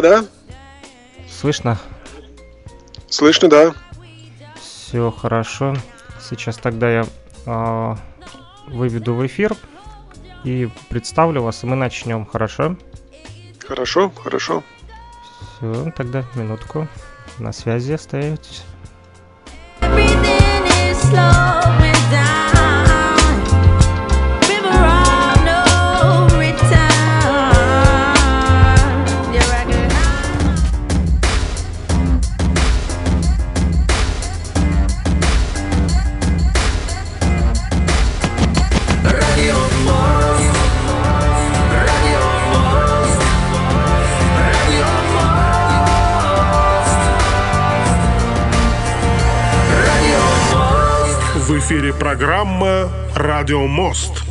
Да-да, слышно? слышно, да. Все хорошо. Сейчас тогда я а, выведу в эфир и представлю вас, и мы начнем, хорошо? Хорошо, хорошо. Все, тогда минутку. На связи остаетесь. Everything is slowing down. Эфире программа «Радио Мост».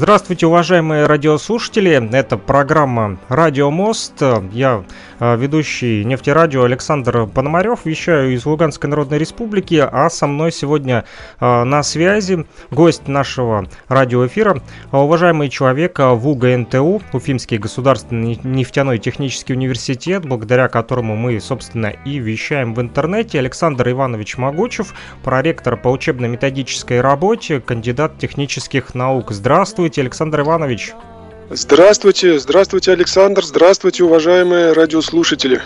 Здравствуйте, уважаемые радиослушатели. Это программа «Радио Мост». Я э, ведущий нефтерадио Александр Пономарев. Вещаю из Луганской Народной Республики. А со мной сегодня э, на связи гость нашего радиоэфира, уважаемый человек э, в УГНТУ, Уфимский государственный нефтяной технический университет, благодаря которому мы, собственно, и вещаем в интернете. Александр Иванович Могучев, проректор по учебно-методической работе, кандидат технических наук. Здравствуйте, Александр Иванович. Здравствуйте, здравствуйте, Александр, здравствуйте, уважаемые радиослушатели.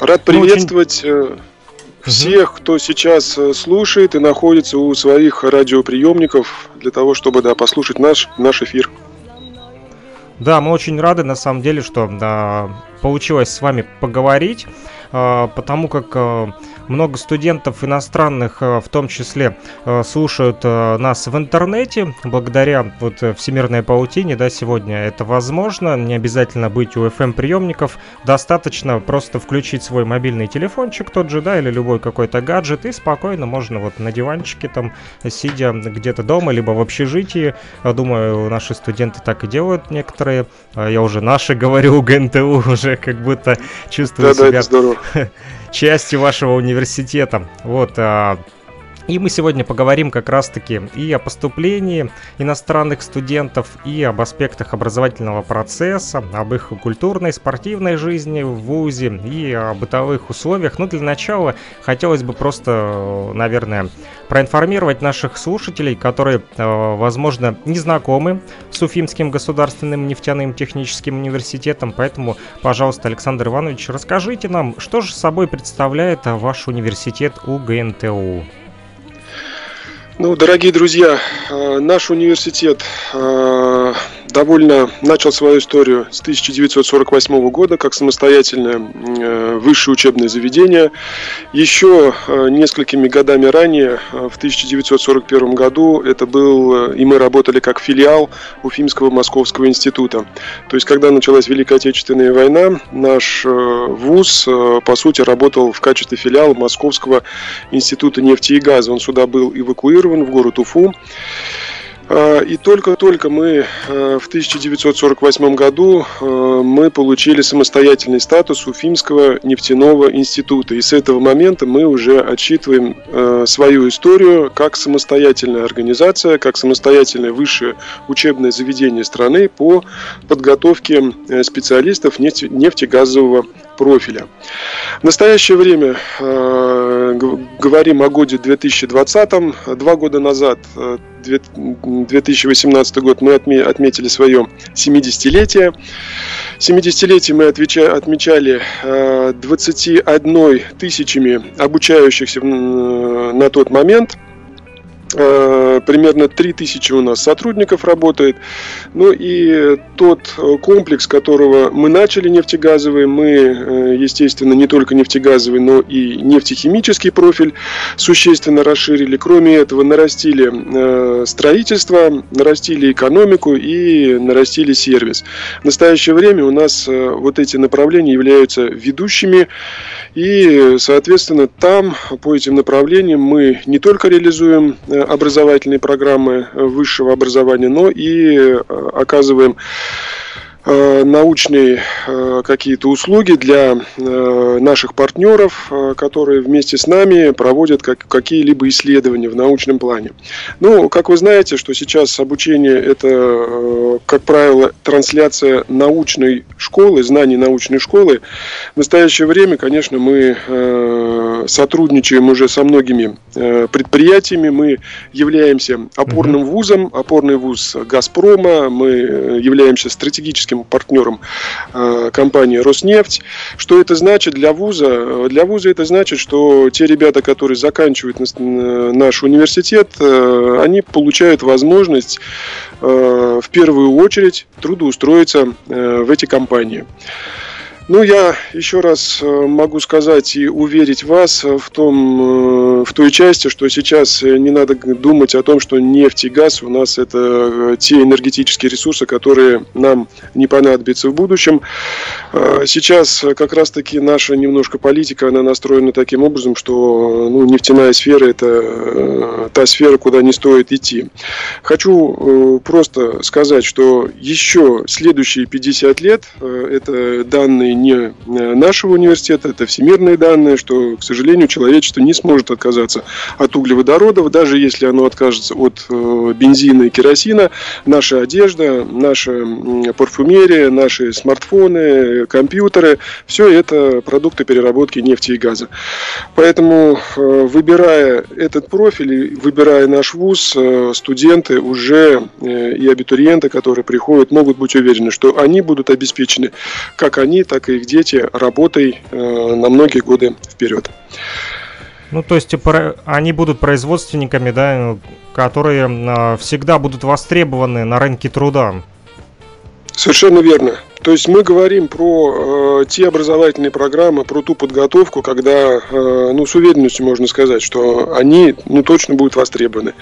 Рад Ну, очень- приветствовать э, всех, кто сейчас э, слушает и находится у своих радиоприемников для того, чтобы да, послушать наш, наш эфир. Да, мы очень рады, на самом деле, что да, получилось с вами поговорить, а, потому как а, много студентов иностранных, а, в том числе, а, слушают а, нас в интернете, благодаря вот э, всемирной паутине, да, сегодня это возможно, не обязательно быть у FM-приемников, достаточно просто включить свой мобильный телефончик тот же, да, или любой какой-то гаджет, и спокойно можно вот на диванчике там, сидя где-то дома, либо в общежитии, думаю, наши студенты так и делают некоторые. Я уже наши говорю, ГНТУ уже как будто чувствую Да-да, себя это здорово. частью вашего университета. Вот. а, И мы сегодня поговорим как раз-таки и о поступлении иностранных студентов, и об аспектах образовательного процесса, об их культурной, спортивной жизни в ВУЗе и о бытовых условиях. Ну, для начала хотелось бы просто, наверное, проинформировать наших слушателей, которые, э, возможно, не знакомы с Уфимским государственным нефтяным техническим университетом. Поэтому, пожалуйста, Александр Иванович, расскажите нам, что же собой представляет ваш университет УГНТУ? Ну, дорогие друзья, э, наш университет э, довольно начал свою историю с 1948 года как самостоятельное э, высшее учебное заведение. Еще несколькими годами ранее, в 1941 году, это был, и мы работали как филиал Уфимского Московского института. То есть, когда началась Великая Отечественная война, наш вуз, по сути, работал в качестве филиала Московского института нефти и газа. Он сюда был эвакуирован в город Уфу. А, И только-только мы э, в 1948 году э, мы получили самостоятельный статус Уфимского нефтяного института. И с этого момента мы уже отчитываем э, свою историю как самостоятельная организация, как самостоятельное высшее учебное заведение страны по подготовке э, специалистов нефте- нефтегазового профиля. В настоящее время э, говорим о годе 2020. Два года назад, э, две- 2018 год, мы отме- отметили свое 70-летие. 70-летие мы отмечали э, 21 тысячами обучающихся на тот момент. Э, Примерно 3000 у нас сотрудников работает. Ну и тот э, комплекс, которого мы начали нефтегазовый, мы, э, естественно, не только нефтегазовый, но и нефтехимический профиль существенно расширили. Кроме этого, нарастили строительство, нарастили экономику и нарастили сервис. В настоящее время у нас вот эти направления являются ведущими. И, соответственно, там, по этим направлениям, мы не только реализуем образовательные программы э, высшего образования, но и э, оказываем научные э, какие-то услуги для э, наших партнеров, э, которые вместе с нами проводят как, какие-либо исследования в научном плане. Ну, как вы знаете, что сейчас обучение это, э, как правило, трансляция научной школы, знаний научной школы. В настоящее время, конечно, мы э, сотрудничаем уже со многими э, предприятиями, мы являемся опорным вузом, опорный вуз Газпрома, мы э, являемся стратегическим партнером э, компании Роснефть. Что это значит для вуза? Для вуза это значит, что те ребята, которые заканчивают наш университет, э, они получают возможность э, в первую очередь трудоустроиться в эти компании. Ну, я еще раз э, могу сказать и уверить вас э, в том, э, в той части, что сейчас не надо думать о том, что нефть и газ у нас это те энергетические ресурсы, которые нам не понадобятся в будущем. Сейчас как раз-таки наша немножко политика, она настроена таким образом, что ну, нефтяная сфера это та сфера, куда не стоит идти. Хочу просто сказать, что еще следующие 50 лет, это данные не э, нашего университета, это всемирные данные, что, к сожалению, человечество не сможет отказаться от углеводородов, даже если оно откажется от э, бензина и керосина, наша одежда, наша парфюмерия, наши смартфоны, компьютеры, все это продукты переработки нефти и газа. Поэтому, э, выбирая этот профиль, выбирая наш вуз, студенты уже и абитуриенты, которые приходят, могут быть уверены, что они будут обеспечены, как они, так и их дети, работой э, на многие годы вперед. Ну, то есть про- они будут производственниками, да, которые а, всегда будут востребованы на рынке труда. Совершенно верно. То есть мы говорим про э, те образовательные программы, про ту подготовку, когда, э, ну, с уверенностью можно сказать, что они, ну, точно будут востребованы.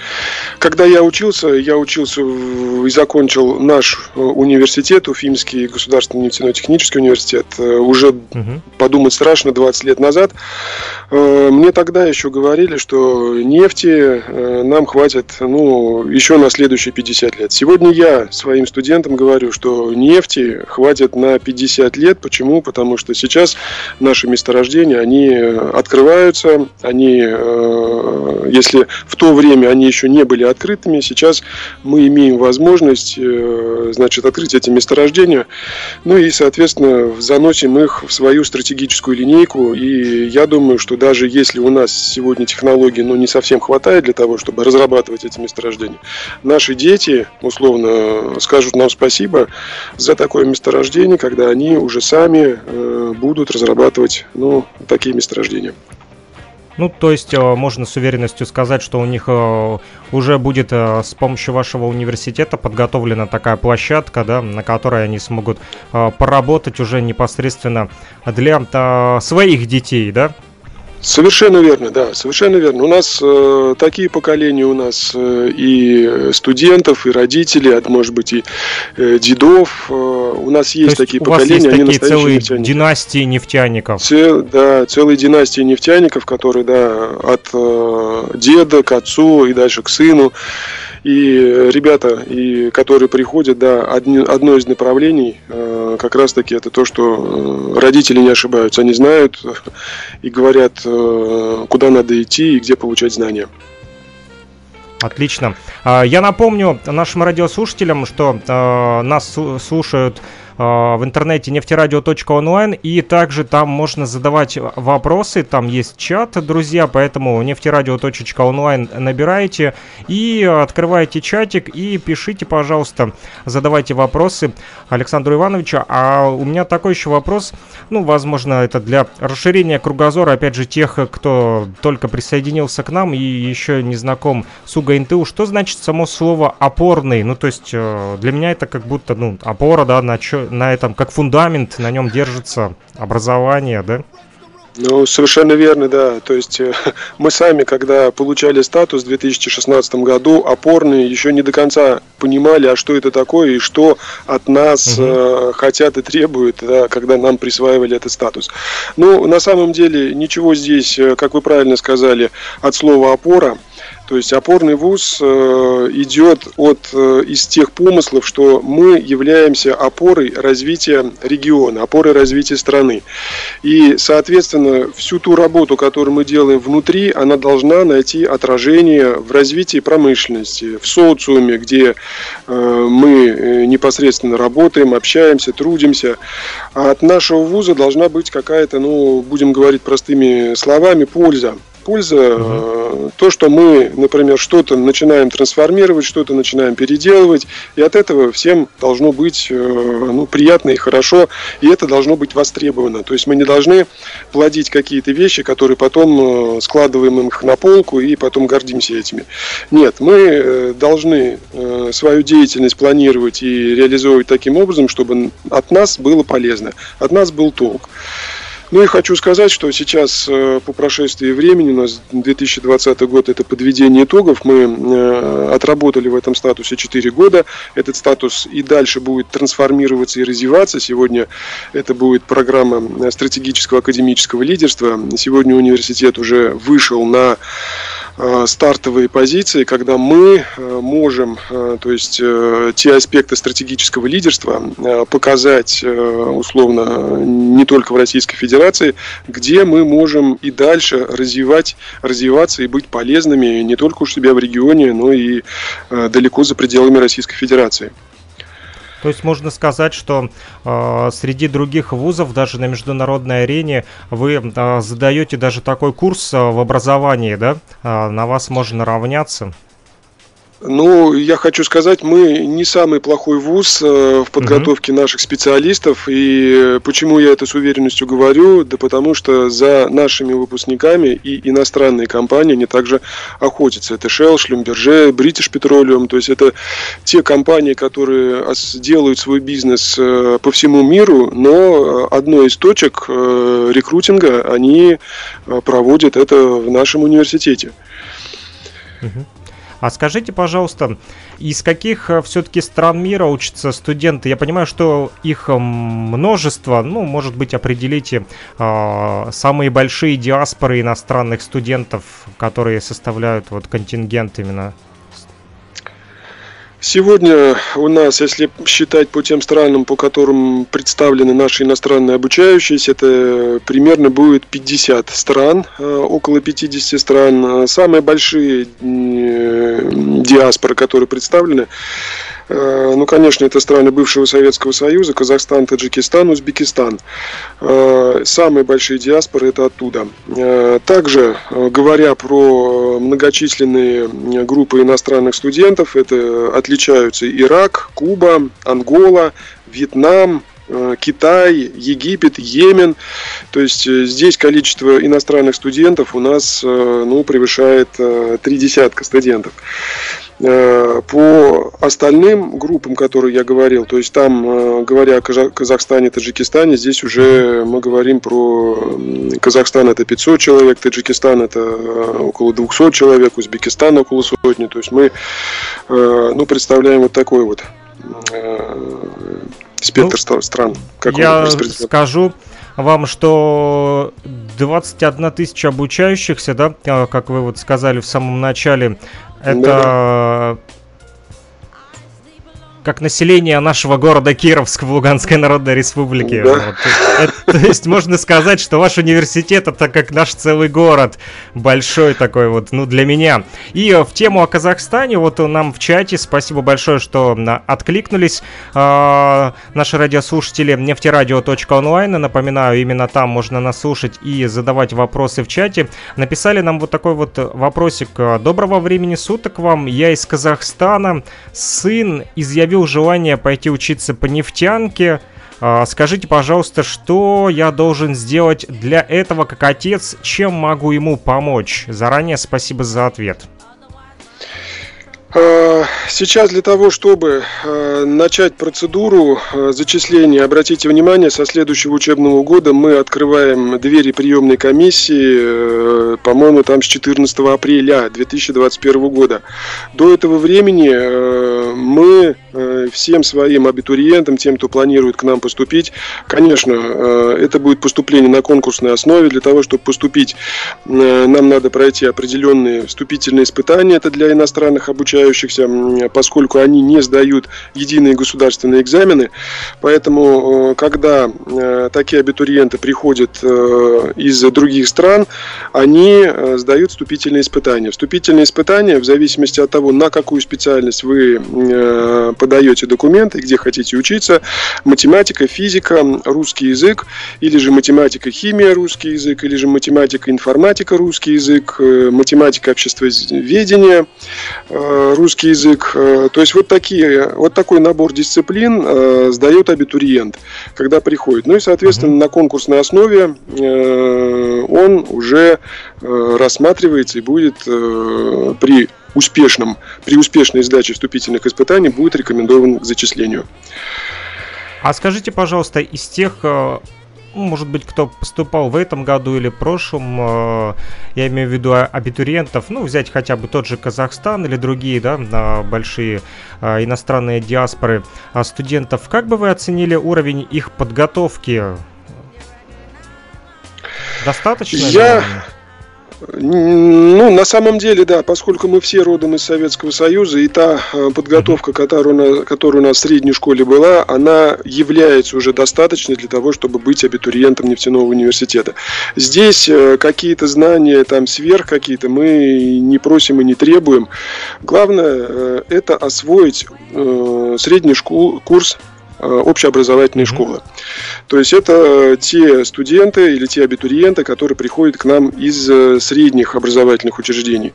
Когда я учился, я учился в- и закончил наш э, университет, Уфимский государственный нефтяной технический университет, э, уже Мгм. подумать страшно 20 лет назад. Э, Мне тогда еще говорили, что нефти э, нам хватит ну, еще на следующие 50 лет. Сегодня я своим студентам говорю, что нефти хватит на 50 лет. Почему? Потому что сейчас наши месторождения, они э, открываются, они, э, если в то время они еще не были открытыми, сейчас мы имеем возможность э, значит, открыть эти месторождения, ну и, соответственно, заносим их в свою стратегическую линейку. И я думаю, что даже если у нас сегодня технологий ну, не совсем хватает для того, чтобы разрабатывать эти месторождения, наши дети, условно, скажут нам спасибо за такое месторождение, когда они уже сами э, будут разрабатывать ну, такие месторождения. Ну, то есть э, можно с уверенностью сказать, что у них э, уже будет с помощью вашего университета подготовлена такая площадка, да, на которой они смогут поработать уже непосредственно для своих детей, да? Совершенно верно, да, совершенно верно. У нас э, такие поколения у нас э, и студентов, и родителей, а может быть и э, дедов. Э, у нас есть, то такие у вас поколения, есть они такие целые нефтяники. династии нефтяников. Цел- да, целые династии нефтяников, которые, да, от э, деда к отцу и дальше к сыну. И э, ребята, и, которые приходят, да, одни- одно из направлений, э, как раз таки это то, что э, родители не ошибаются. Они знают и говорят, э, куда надо идти и где получать знания. Отлично. А, Я напомню нашим радиослушателям, что э, нас слушают в интернете нефтерадио.онлайн, и также там можно задавать вопросы, там есть чат, друзья, поэтому нефтерадио.онлайн набираете и открываете чатик и пишите, пожалуйста, задавайте вопросы Александру Ивановичу. А у меня такой еще вопрос, ну, возможно, это для расширения кругозора, опять же, тех, кто только присоединился к нам и еще не знаком с УГНТУ. Что значит само слово «опорный»? Ну, то есть, э, для меня это как будто, ну, опора, да, на, чё- на этом, как фундамент, на нем держится образование, да? Ну, совершенно верно, да. То есть э, мы сами, когда получали статус в 2016 году, опорные еще не до конца понимали, а что это такое и что от нас Мгм. э, хотят и требуют, да, когда нам присваивали этот статус. Ну, на самом деле, ничего здесь, э, как вы правильно сказали, от слова опора. То есть опорный вуз э, идет от э, из тех помыслов, что мы являемся опорой развития региона, опорой развития страны. И, соответственно, всю ту работу, которую мы делаем внутри, она должна найти отражение в развитии промышленности, в социуме, где э, мы непосредственно работаем, общаемся, трудимся. А от нашего вуза должна быть какая-то, ну, будем говорить простыми словами, польза. Польза, э, то, что мы, например, что-то начинаем трансформировать, что-то начинаем переделывать, и от этого всем должно быть э, ну, приятно и хорошо, и это должно быть востребовано. То есть мы не должны плодить какие-то вещи, которые потом э, складываем их на полку и потом гордимся этими. Нет, мы должны свою деятельность планировать и реализовывать таким образом, чтобы от нас было полезно, от нас был толк. Ну и хочу сказать, что сейчас э, по прошествии времени, у нас 2020 год это подведение итогов, мы э, отработали в этом статусе 4 года, этот статус и дальше будет трансформироваться и развиваться. Сегодня это будет программа э, стратегического академического лидерства. Сегодня университет уже вышел на стартовые позиции, когда мы э, можем, э, то есть э, те аспекты стратегического лидерства э, показать э, условно не только в Российской Федерации, где мы можем и дальше развивать, развиваться и быть полезными не только у себя в регионе, но и э, далеко за пределами Российской Федерации. То есть можно сказать, что э, среди других вузов, даже на международной арене, вы э, задаете даже такой курс э, в образовании, да? Э, на вас можно равняться. Ну, я хочу сказать, мы не самый плохой вуз э, в подготовке наших специалистов. И почему я это с уверенностью говорю? Да потому что за нашими выпускниками и иностранные компании, они также охотятся. Это Shell, Schlumberger, British Petroleum. То есть это те компании, которые делают свой бизнес э, по всему миру, но э, одной из точек рекрутинга они проводят это в нашем университете. А скажите, пожалуйста, из каких все-таки стран мира учатся студенты? Я понимаю, что их м, множество, ну, может быть, определите э, самые большие диаспоры иностранных студентов, которые составляют вот контингент именно. Сегодня у нас, если считать по тем странам, по которым представлены наши иностранные обучающиеся, это примерно будет 50 стран, э, около 50 стран. Самые большие э, диаспоры, которые представлены, ну, конечно, это страны бывшего Советского Союза, Казахстан, Таджикистан, Узбекистан. Э, Самые большие диаспоры это оттуда. Э, Также, э, говоря про многочисленные э, группы иностранных студентов, это отличаются Ирак, Куба, Ангола, Вьетнам, э, Китай, Египет, Йемен. То есть э, здесь количество иностранных студентов у нас э, ну, превышает э, три десятка студентов. Э, По остальным группам, которые я говорил, то есть там, э, говоря о Каза- Казахстане, Таджикистане, здесь уже мы говорим про Казахстан это 500 человек, Таджикистан это э, около 200 человек, Узбекистан около сотни. То есть мы ну, представляем вот такой вот спектр Ну, стран. Как Я скажу вам, что 21 тысяча обучающихся, да, как вы вот сказали в самом начале, это как население нашего города Кировск в Луганской Народной Республике. Да. Вот. Это- то есть можно сказать, что ваш университет это как наш целый город. Большой такой вот, ну, для меня. И э, в тему о Казахстане, вот нам в чате, спасибо большое, что откликнулись а, наши радиослушатели нефтерадио.онлайн. Напоминаю, именно там можно нас слушать и задавать вопросы в чате. Написали нам вот такой вот вопросик. Доброго времени суток вам. Я из Казахстана. Сын изъявил желание пойти учиться по нефтянке. А, Скажите, пожалуйста, что я должен сделать для этого как отец? Чем могу ему помочь? Заранее спасибо за ответ. Э, Сейчас для того, чтобы э, начать процедуру э, зачисления, обратите внимание, со следующего учебного года мы открываем двери приемной комиссии, по-моему, там с 14 апреля 2021 года. До этого времени мы всем своим абитуриентам, тем, кто планирует к нам поступить, конечно, это будет поступление на конкурсной основе. Для того, чтобы поступить, нам надо пройти определенные вступительные испытания. Это для иностранных обучающихся, м, поскольку они не сдают единые государственные экзамены. Поэтому, э, когда э, такие абитуриенты приходят э, из других стран, они сдают вступительные испытания. Вступительные испытания, в зависимости от того, на какую специальность вы подаете документы, где хотите учиться, математика, физика, русский язык, или же математика, химия, русский язык, или же математика, информатика, русский язык, математика, обществоведение, русский язык. Э, То есть вот такие, вот такой набор дисциплин э, сдает абитуриент, когда приходит. Ну и, соответственно, на конкурсной основе э, он уже рассматривается и будет при успешном, при успешной сдаче вступительных испытаний будет рекомендован к зачислению. А скажите, пожалуйста, из тех, может быть, кто поступал в этом году или прошлом, э, я имею в виду а- абитуриентов, ну, взять хотя бы тот же Казахстан или другие, да, большие а, иностранные диаспоры а, студентов, как бы вы оценили уровень их подготовки? Достаточно? Я- наверное? Ну, на самом деле, да, поскольку мы все родом из Советского Союза, и та э, подготовка, которая, которая у нас в средней школе была, она является уже достаточной для того, чтобы быть абитуриентом нефтяного университета. Здесь э, какие-то знания, там, сверх какие-то, мы не просим и не требуем. Главное, э, это освоить средний школ- курс э, общеобразовательной Мгм. школы. То есть это те студенты или те абитуриенты, которые приходят к нам из э, средних образовательных учреждений.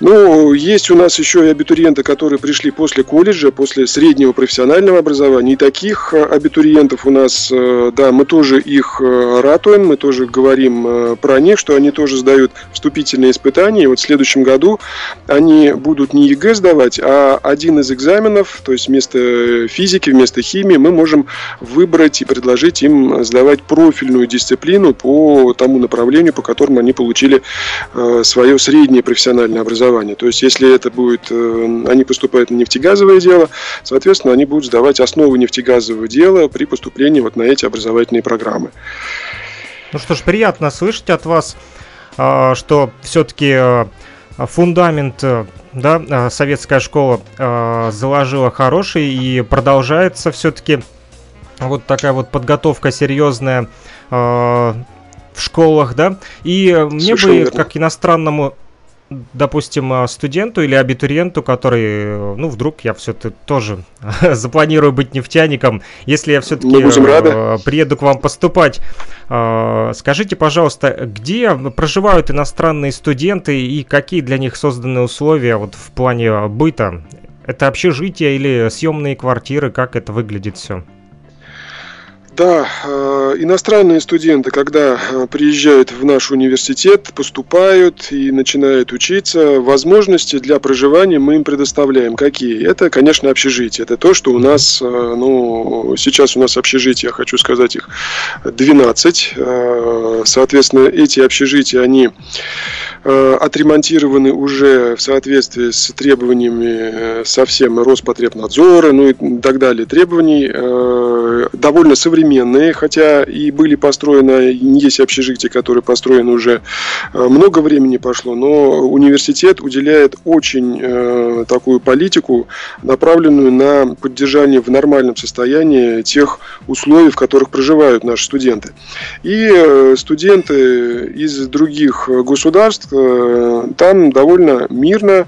Ну, есть у нас еще и абитуриенты, которые пришли после колледжа, после среднего профессионального образования. И таких э, абитуриентов у нас, э, да, мы тоже их э, ратуем, мы тоже говорим э, про них, что они тоже сдают вступительные испытания. И вот в следующем году они будут не ЕГЭ сдавать, а один из экзаменов, то есть вместо физики, вместо химии, мы можем выбрать и предложить им сдавать профильную дисциплину по тому направлению, по которому они получили э, свое среднее профессиональное образование. То есть, если это будет, э, они поступают на нефтегазовое дело, соответственно, они будут сдавать основы нефтегазового дела при поступлении вот на эти образовательные программы. Ну что ж, приятно слышать от вас, а, что все-таки фундамент, э, да, а, советская школа а, заложила хороший и продолжается все-таки вот такая вот подготовка серьезная а, в школах, да. И э, мне Совершенно бы, верно. как иностранному допустим, а, студенту или абитуриенту, который, э, ну, вдруг я все-таки тоже запланирую быть нефтяником, если я все-таки будем рады. приеду к вам поступать, э, скажите, пожалуйста, где проживают иностранные студенты и какие для них созданы условия вот в плане быта? Это общежитие или съемные квартиры? Как это выглядит все? Да, э, иностранные студенты, когда э, приезжают в наш университет, поступают и начинают учиться, возможности для проживания мы им предоставляем. Какие? Это, конечно, общежитие. Это то, что у нас, э, ну, сейчас у нас общежития, я хочу сказать, их 12. Э, Соответственно, эти общежития, они отремонтированы уже в соответствии с требованиями совсем Роспотребнадзора, ну и так далее, требований довольно современные, хотя и были построены, есть общежития, которые построены уже э, много времени пошло, но университет уделяет очень э, такую политику, направленную на поддержание в нормальном состоянии тех условий, в которых проживают наши студенты. И э, студенты из других государств э, там довольно мирно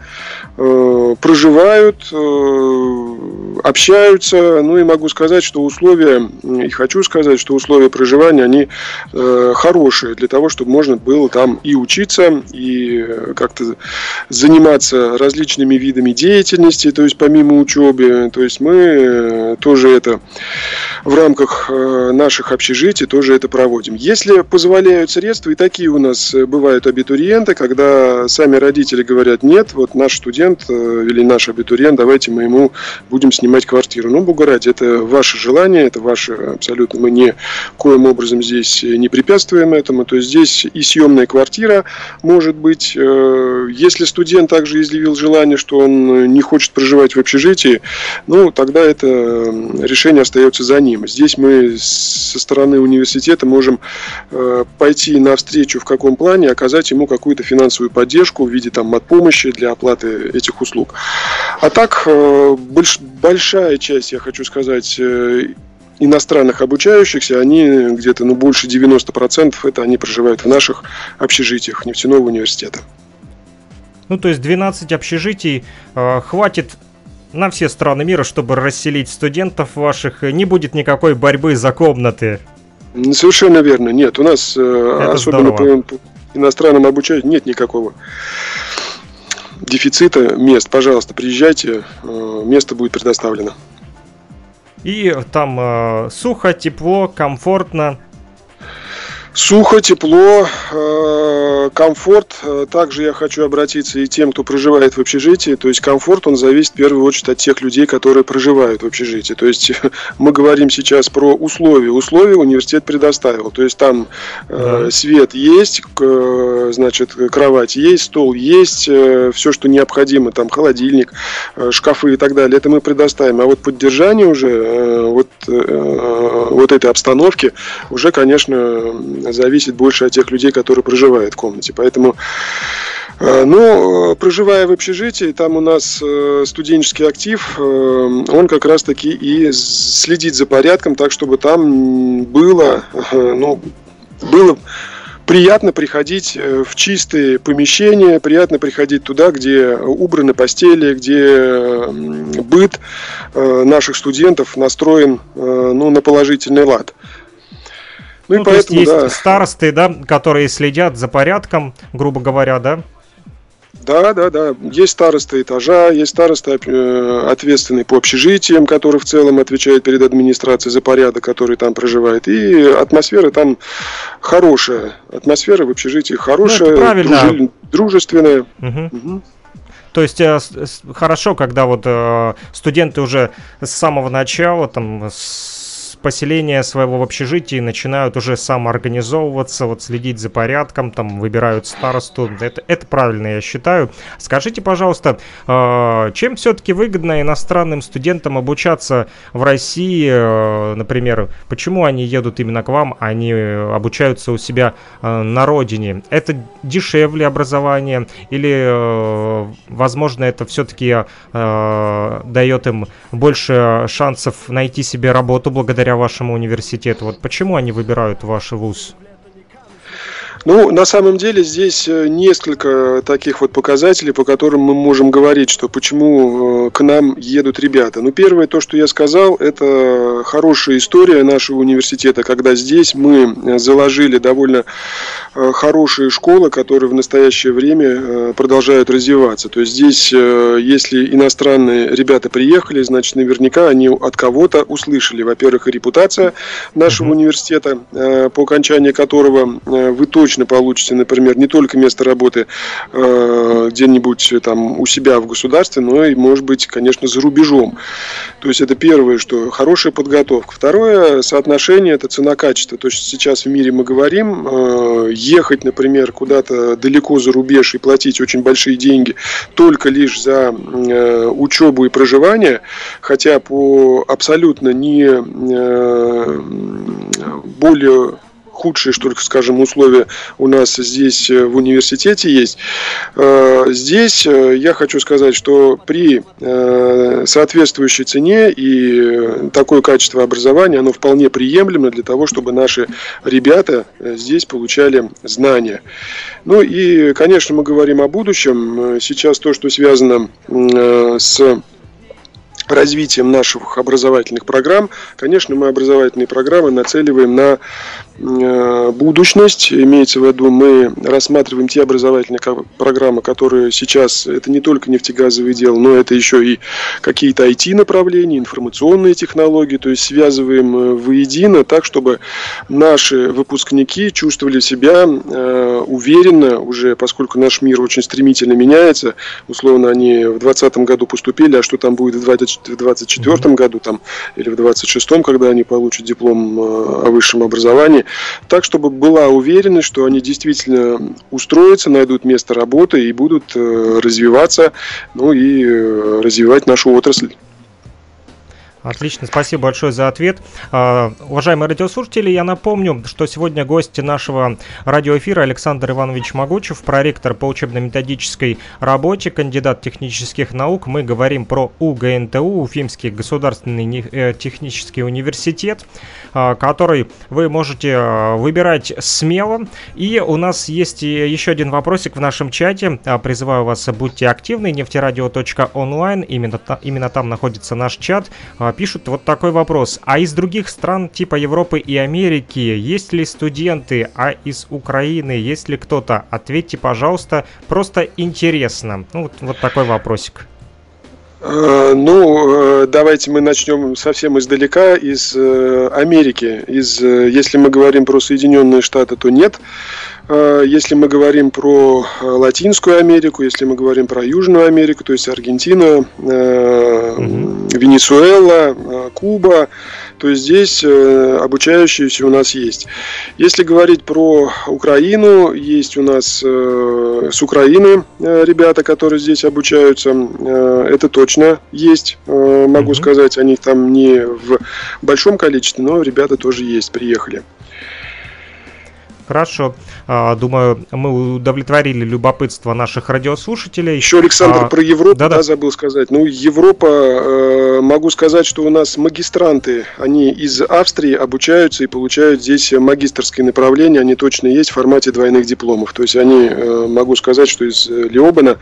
проживают, э, общаются. Ну и могу сказать, что условия, и хочу сказать, что условия проживания, они э, хорошие для того, чтобы можно было там и учиться, и э, как-то заниматься различными видами деятельности, то есть помимо учебы. То есть мы э, тоже это в рамках э, наших общежитий тоже это проводим. Если позволяют средства, и такие у нас э, бывают абитуриенты, когда сами родители говорят, нет, вот наш студент э, или наш абитуриент, давайте мы ему будем снимать квартиру. Ну, бога ради, это ваше желание, это ваше абсолютно. Мы ни коим образом здесь не препятствуем этому. То есть здесь и съемная квартира может быть. Э, Если студент также изъявил желание, что он не хочет проживать в общежитии, ну, тогда это решение остается за ним. Здесь мы со стороны университета можем э, пойти навстречу в каком плане, оказать ему какую-то финансовую поддержку в виде там помощи для оплаты этих услуг. А так, э, больш- большая часть, я хочу сказать, э, иностранных обучающихся, они где-то, ну, больше 90% это они проживают в наших общежитиях нефтяного университета. Ну, то есть 12 общежитий э, хватит на все страны мира, чтобы расселить студентов ваших. Не будет никакой борьбы за комнаты. Совершенно верно. Нет, у нас э, особенно здорово. по, по иностранным обучающим нет никакого дефицита мест. Пожалуйста, приезжайте, э, место будет предоставлено. И там э, сухо, тепло, комфортно. Сухо, тепло, э, комфорт. Э, Также я хочу обратиться и тем, кто проживает в общежитии. То есть комфорт, он зависит в первую очередь от тех людей, которые проживают в общежитии. То есть мы говорим сейчас про условия. Условия университет предоставил. То есть там э, Да. свет есть, значит, кровать есть, стол есть, все, что необходимо, там холодильник, шкафы и так далее, это мы предоставим. А вот поддержание уже вот, вот этой обстановки уже, конечно, зависит больше от тех людей, которые проживают в комнате. Поэтому э, ну, э, проживая в общежитии, там у нас э, студенческий актив, э, он как раз-таки и следит за порядком, так чтобы там было, э, ну, было приятно приходить э, в чистые помещения, приятно приходить туда, где убраны постели, где быт э, наших студентов настроен э, ну, на положительный лад. Ну, Ну, и то есть поэтому, есть да, старосты, да, которые следят за порядком, грубо говоря, да? Да, да, да. Есть староста этажа, есть староста э, ответственный по общежитиям, который в целом отвечает перед администрацией за порядок, который там проживает. И атмосфера там хорошая. Атмосфера в общежитии хорошая, Ну, это правильно. дружель- дружественная. Мгм. Мгм. То есть э, хорошо, когда вот э, студенты уже с самого начала, там, с поселения своего в общежитии начинают уже самоорганизовываться, вот следить за порядком, там, выбирают старосту. Это, это правильно, я считаю. Скажите, пожалуйста, э, чем все-таки выгодно иностранным студентам обучаться в России, э, например, почему они едут именно к вам, а не э, обучаются у себя на родине? Это дешевле образование или, возможно, это все-таки дает им больше шансов найти себе работу благодаря вашему университету? Вот почему они выбирают ваш вуз? Ну, на самом деле здесь э, несколько таких вот показателей, по которым мы можем говорить, что почему э, к нам едут ребята. Ну, первое, то, что я сказал, это хорошая история нашего университета, когда здесь мы э, заложили довольно хорошие школы, которые в настоящее время продолжают развиваться. То есть здесь, если иностранные ребята приехали, значит, наверняка они от кого-то услышали, во-первых, и репутация нашего университета, по окончании которого вы точно получите, например, не только место работы э, где-нибудь э, там у себя в государстве, но и, может быть, конечно, за рубежом. То есть это первое, что хорошая подготовка. Второе, соотношение, это цена-качество. То есть сейчас в мире мы говорим, э, ехать, например, куда-то далеко за рубеж и платить очень большие деньги только лишь за э, учебу и проживание, хотя по абсолютно не э, более худшие, что скажем, условия у нас здесь э, в университете есть. Э, Здесь э, я хочу сказать, что при соответствующей цене и такое качество образования, оно вполне приемлемо для того, чтобы наши ребята здесь получали знания. Ну и, конечно, мы говорим о будущем. Сейчас то, что связано с развитием наших образовательных программ. Конечно, мы образовательные программы нацеливаем на э, будущность. Имеется в виду, мы рассматриваем те образовательные программы, которые сейчас, это не только нефтегазовое дело, но это еще и какие-то IT-направления, информационные технологии, то есть связываем э, воедино так, чтобы наши выпускники чувствовали себя э, уверенно уже, поскольку наш мир очень стремительно меняется. Условно, они в 2020 году поступили, а что там будет в 2024 2024 mm-hmm. году там, или в 2026, когда они получат диплом э, о высшем образовании, так, чтобы была уверенность, что они действительно устроятся, найдут место работы и будут э, развиваться, ну и э, развивать нашу отрасль. Отлично, спасибо большое за ответ. А, Уважаемые радиослушатели, я напомню, что сегодня гость нашего радиоэфира Александр Иванович Могучев, проректор по учебно-методической работе, кандидат технических наук. Мы говорим про УГНТУ, Уфимский государственный э, технический университет, а, который вы можете а, выбирать смело. И у нас есть и еще один вопросик в нашем чате. Призываю вас, будьте активны. Нефтерадио.онлайн. Именно, именно там находится наш чат. Пишут вот такой вопрос. А из других стран типа Европы и Америки есть ли студенты? А из Украины есть ли кто-то? Ответьте, пожалуйста. Просто интересно. Ну, вот, вот такой вопросик. Э, Ну, э, давайте мы начнем совсем издалека, из э, Америки. Из, если мы говорим про Соединенные Штаты, то нет. Э, Если мы говорим про э, Латинскую Америку, если мы говорим про Южную Америку, то есть Аргентина, э. Венесуэла, Куба, то здесь э, обучающиеся у нас есть. Если говорить про Украину, есть у нас с Украины ребята, которые здесь обучаются. Это точно есть, могу сказать. Они там не в большом количестве, но ребята тоже есть, приехали. Хорошо. А, Думаю, мы удовлетворили любопытство наших радиослушателей. Еще Александр А, про Европу, да-да. да, забыл сказать. Ну, Европа, э, могу сказать, что у нас магистранты, они из Австрии обучаются и получают здесь магистрские направления, они точно есть в формате двойных дипломов. То есть они, э, могу сказать, что из э, Лиобана,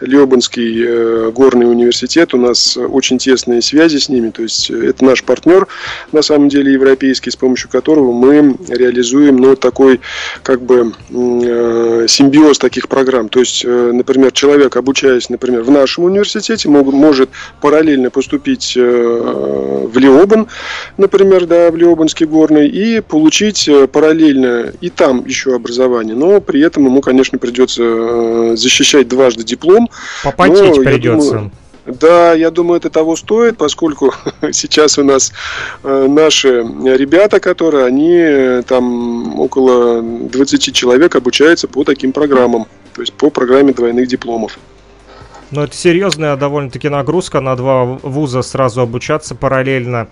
Лиобанский э, горный университет, у нас очень тесные связи с ними, то есть это наш партнер, на самом деле европейский, с помощью которого мы реализуем, ну, такой как бы симбиоз таких программ. То есть, например, человек, обучаясь, например, в нашем университете, может параллельно поступить э, в Лиобан, например, да, в Лиобанский горный, и получить э, параллельно и там еще образование. Но при этом ему, конечно, придется э, защищать дважды диплом, Попотеть я придется. думаю, да, я думаю, это того стоит, поскольку сейчас у нас наши ребята, которые, они там около 20 человек обучаются по таким программам, то есть по программе двойных дипломов. Но это серьезная довольно-таки нагрузка на два вуза сразу обучаться параллельно.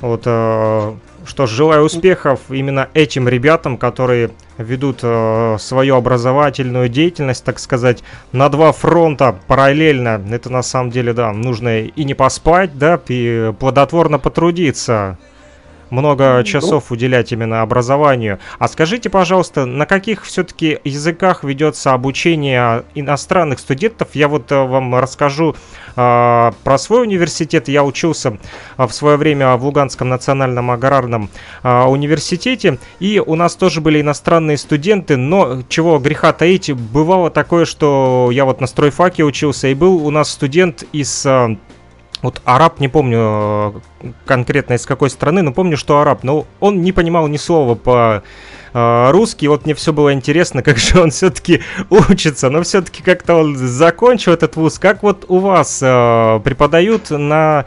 Вот, э, что ж, желаю успехов именно этим ребятам, которые ведут э, свою образовательную деятельность, так сказать, на два фронта параллельно. Это на самом деле, да, нужно и не поспать, да, и плодотворно потрудиться. Много часов уделять именно образованию. А скажите, пожалуйста, на каких все-таки языках ведется обучение иностранных студентов? Я вот э, вам расскажу а, про свой университет. Я учился а, в свое время в Луганском национальном аграрном а, университете, и у нас тоже были иностранные студенты, но чего греха таить, бывало такое, что я вот на стройфаке учился, и был у нас студент из а, вот араб, не помню э, конкретно из какой страны, но помню, что араб. Но он не понимал ни слова по э, русски. Вот мне все было интересно, как же он все-таки учится. Но все-таки как-то он закончил этот вуз. Как вот у вас э, преподают на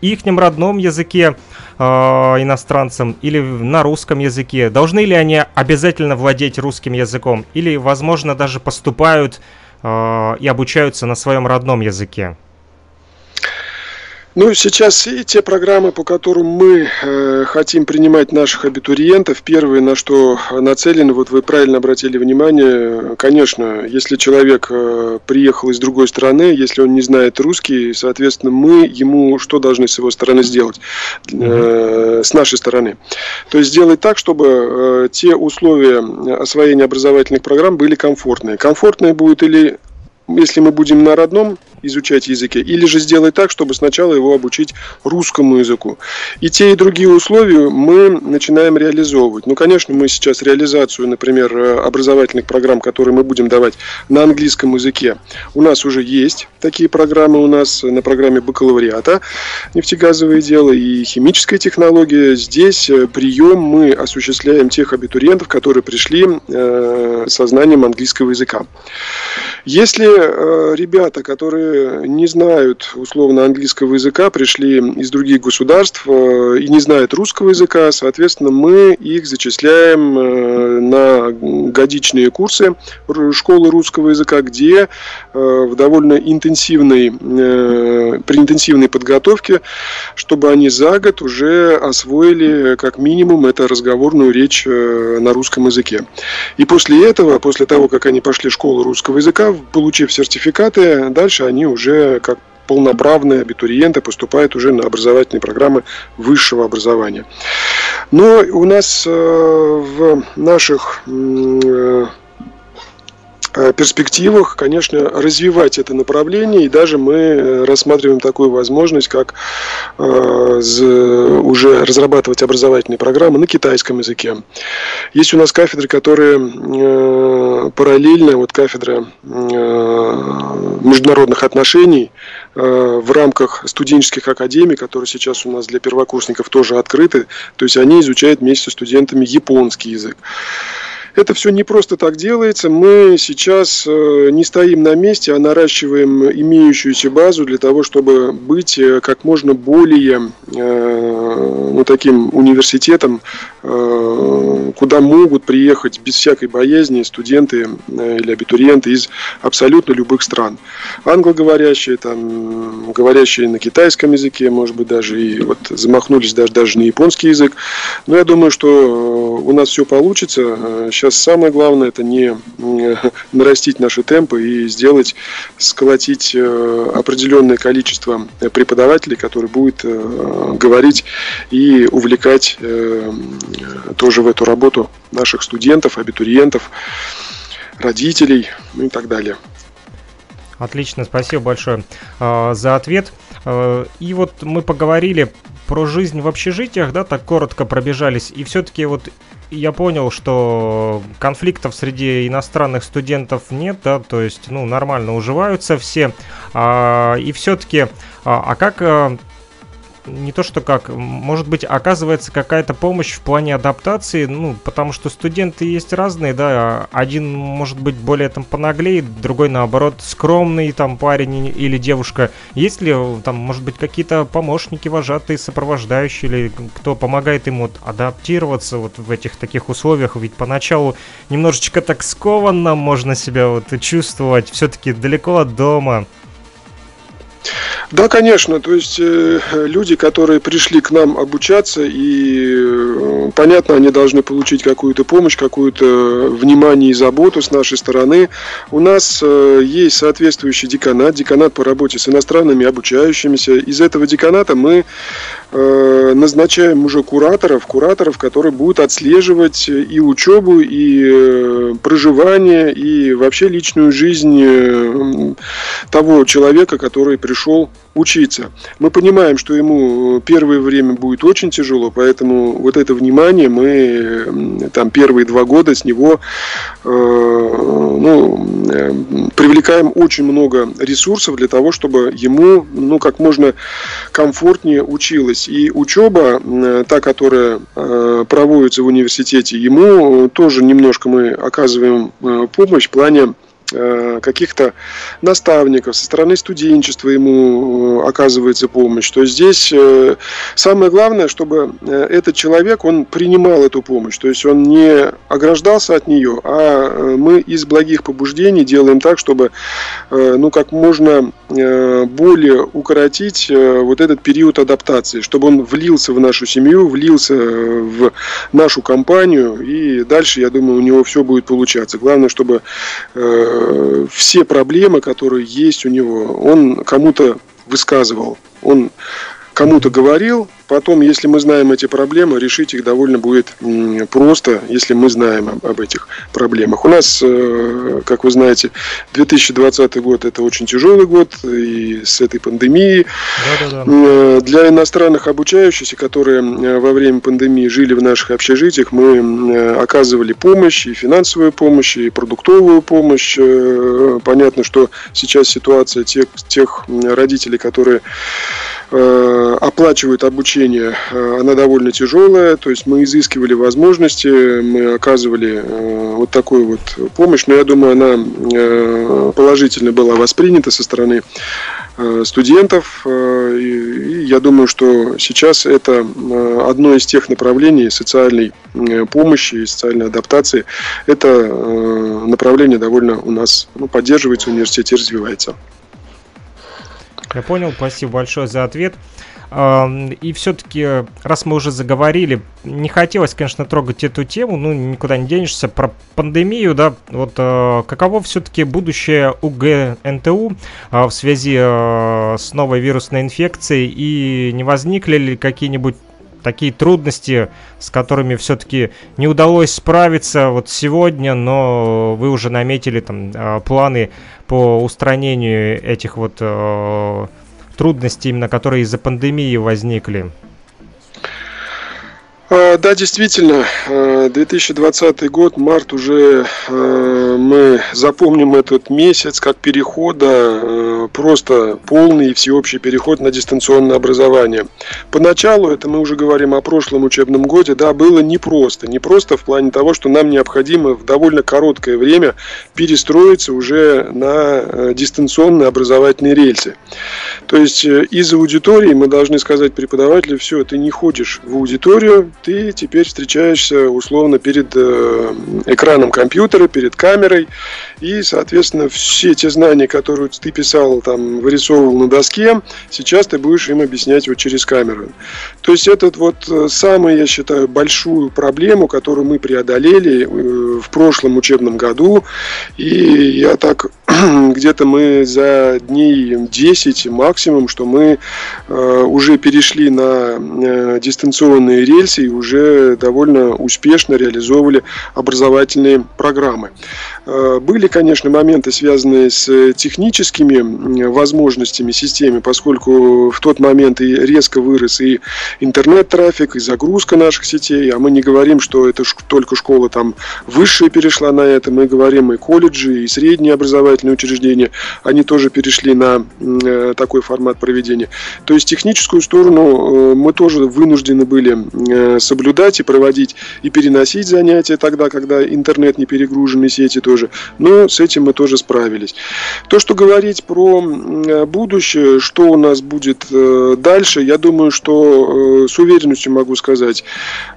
ихнем родном языке иностранцам или на русском языке? Должны ли они обязательно владеть русским языком? Или, возможно, даже поступают и обучаются на своем родном языке? Ну, сейчас и те программы, по которым мы э, хотим принимать наших абитуриентов, первые, на что нацелены, вот вы правильно обратили внимание, конечно, если человек э, приехал из другой страны, если он не знает русский, соответственно, мы ему что должны с его стороны сделать, э, с нашей стороны? То есть сделать так, чтобы э, те условия освоения образовательных программ были комфортные. Комфортные будут или если мы будем на родном изучать языке, или же сделать так, чтобы сначала его обучить русскому языку. И те, и другие условия мы начинаем реализовывать. Ну, конечно, мы сейчас реализацию, например, э, образовательных программ, которые мы будем давать на английском языке, у нас уже есть такие программы у нас на программе бакалавриата нефтегазовое дело и химическая технология. Здесь э, прием мы осуществляем тех абитуриентов, которые пришли э, со знанием английского языка. Если э, ребята, которые не знают условно английского языка, пришли из других государств э, и не знают русского языка, соответственно, мы их зачисляем э, на годичные курсы школы русского языка, где э, в довольно интенсивной, э, при интенсивной подготовке, чтобы они за год уже освоили как минимум это разговорную речь э, на русском языке. И после этого, после того, как они пошли в школу русского языка, получив сертификаты, дальше они уже как полноправные абитуриенты поступают уже на образовательные программы высшего образования. Но у нас э, в наших э, перспективах, конечно, развивать это направление, и даже мы э, рассматриваем такую возможность, как э, уже разрабатывать образовательные программы на китайском языке. Есть у нас кафедры, которые э, параллельно, вот кафедра э, международных отношений э, в рамках студенческих академий, которые сейчас у нас для первокурсников тоже открыты, то есть они изучают вместе со студентами японский язык. Это все не просто так делается. Мы сейчас э, не стоим на месте, а наращиваем имеющуюся базу для того, чтобы быть э, как можно более э, ну, таким университетом, куда могут приехать без всякой боязни студенты или абитуриенты из абсолютно любых стран. Англоговорящие, там, говорящие на китайском языке, может быть, даже и вот замахнулись даже, даже на японский язык. Но я думаю, что у нас все получится. Сейчас самое главное это не нарастить наши темпы и сделать, сколотить э, определенное количество преподавателей, которые будет э, говорить и увлекать э, тоже в эту работу наших студентов, абитуриентов, родителей ну и так далее. Отлично, спасибо большое за ответ. И вот мы поговорили про жизнь в общежитиях, да, так коротко пробежались. И все-таки вот я понял, что конфликтов среди иностранных студентов нет, да, то есть, ну, нормально уживаются все. А, и все-таки, а, а как а, не то что как, может быть, оказывается какая-то помощь в плане адаптации, ну, потому что студенты есть разные, да, один может быть более там понаглее, другой наоборот скромный там парень или девушка. Есть ли там, может быть, какие-то помощники, вожатые, сопровождающие, или кто помогает им вот адаптироваться вот в этих таких условиях, ведь поначалу немножечко так скованно можно себя вот чувствовать, все-таки далеко от дома. Да, конечно. То есть э, люди, которые пришли к нам обучаться, и э, понятно, они должны получить какую-то помощь, какое-то внимание и заботу с нашей стороны. У нас э, есть соответствующий деканат, деканат по работе с иностранными обучающимися. Из этого деканата мы э, назначаем уже кураторов, кураторов, которые будут отслеживать и учебу, и э, проживание, и вообще личную жизнь э, того человека, который пришел учиться. Мы понимаем, что ему первое время будет очень тяжело, поэтому вот это внимание мы там первые два года с него э, ну, э, привлекаем очень много ресурсов для того, чтобы ему ну, как можно комфортнее училось. И учеба, э, та, которая э, проводится в университете, ему тоже немножко мы оказываем э, помощь в плане э, каких-то наставников, со стороны студенчества ему э, оказывается помощь. То здесь э, самое главное, чтобы э, этот человек, он принимал эту помощь. То есть он не ограждался от нее, а э, мы из благих побуждений делаем так, чтобы э, ну, как можно э, более укоротить э, вот этот период адаптации, чтобы он влился в нашу семью, влился э, в нашу компанию, и дальше, я думаю, у него все будет получаться. Главное, чтобы э, все проблемы, которые есть у него, он кому-то высказывал, он кому-то говорил, потом, если мы знаем эти проблемы, решить их довольно будет просто, если мы знаем об, этих проблемах. У нас, э, как вы знаете, 2020 год это очень тяжелый год и с этой пандемией. Да-да-да. Э, Для иностранных обучающихся, которые э, во время пандемии жили в наших общежитиях, мы оказывали помощь, и финансовую помощь, и продуктовую помощь. Понятно, что сейчас ситуация тех, тех родителей, которые оплачивают обучение, э, она довольно тяжелая, то есть мы изыскивали возможности, мы оказывали э, вот такую вот помощь, но я думаю, она э, положительно была воспринята со стороны студентов, и, я думаю, что сейчас это одно из тех направлений социальной помощи и социальной адаптации. Это направление довольно у нас ну, поддерживается и развивается. Я понял, спасибо большое за ответ. Ам, И все-таки, раз мы уже заговорили, не хотелось, конечно, трогать эту тему, ну, никуда не денешься, про пандемию, да, вот э, каково все-таки будущее УГНТУ а, в связи э, с новой вирусной инфекцией, и не возникли ли какие-нибудь такие трудности, с которыми все-таки не удалось справиться вот сегодня, но вы уже наметили там э, планы по устранению этих вот трудностей, именно которые из-за пандемии возникли. А, Да, действительно, э, 2020 год, март уже э, мы запомним этот месяц как перехода, просто полный и всеобщий переход на дистанционное образование. Поначалу, это мы уже говорим о прошлом учебном годе, да, было непросто. Непросто в плане того, что нам необходимо в довольно короткое время перестроиться уже на э, дистанционные образовательные рельсы. То есть э, из аудитории мы должны сказать преподавателю, все, ты не ходишь в аудиторию, ты теперь встречаешься условно перед э, экраном компьютера, перед камерой, и, соответственно, все те знания, которые ты писал, там, вырисовывал на доске, сейчас ты будешь им объяснять вот через камеру. То есть это вот э, самую, я считаю, большую проблему, которую мы преодолели э, в прошлом учебном году, и я так где-то мы за дней 10 максимум, что мы э, уже перешли на дистанционные рельсы и уже довольно успешно реализовывали образовательные программы. Э, Были, конечно, моменты, связанные с техническими м, возможностями системы, поскольку в тот момент и резко вырос и интернет-трафик, и загрузка наших сетей, а мы не говорим, что это только школа там высшая перешла на это, мы говорим и колледжи, и средние образовательные учреждения, они тоже перешли на э, такой формат проведения. То есть техническую сторону э, мы тоже вынуждены были э, соблюдать и проводить, и переносить занятия тогда, когда интернет не перегружен, и сети тоже. Но с этим мы тоже справились. То, что говорить про э, будущее, что у нас будет э, дальше, я думаю, что э, с уверенностью могу сказать,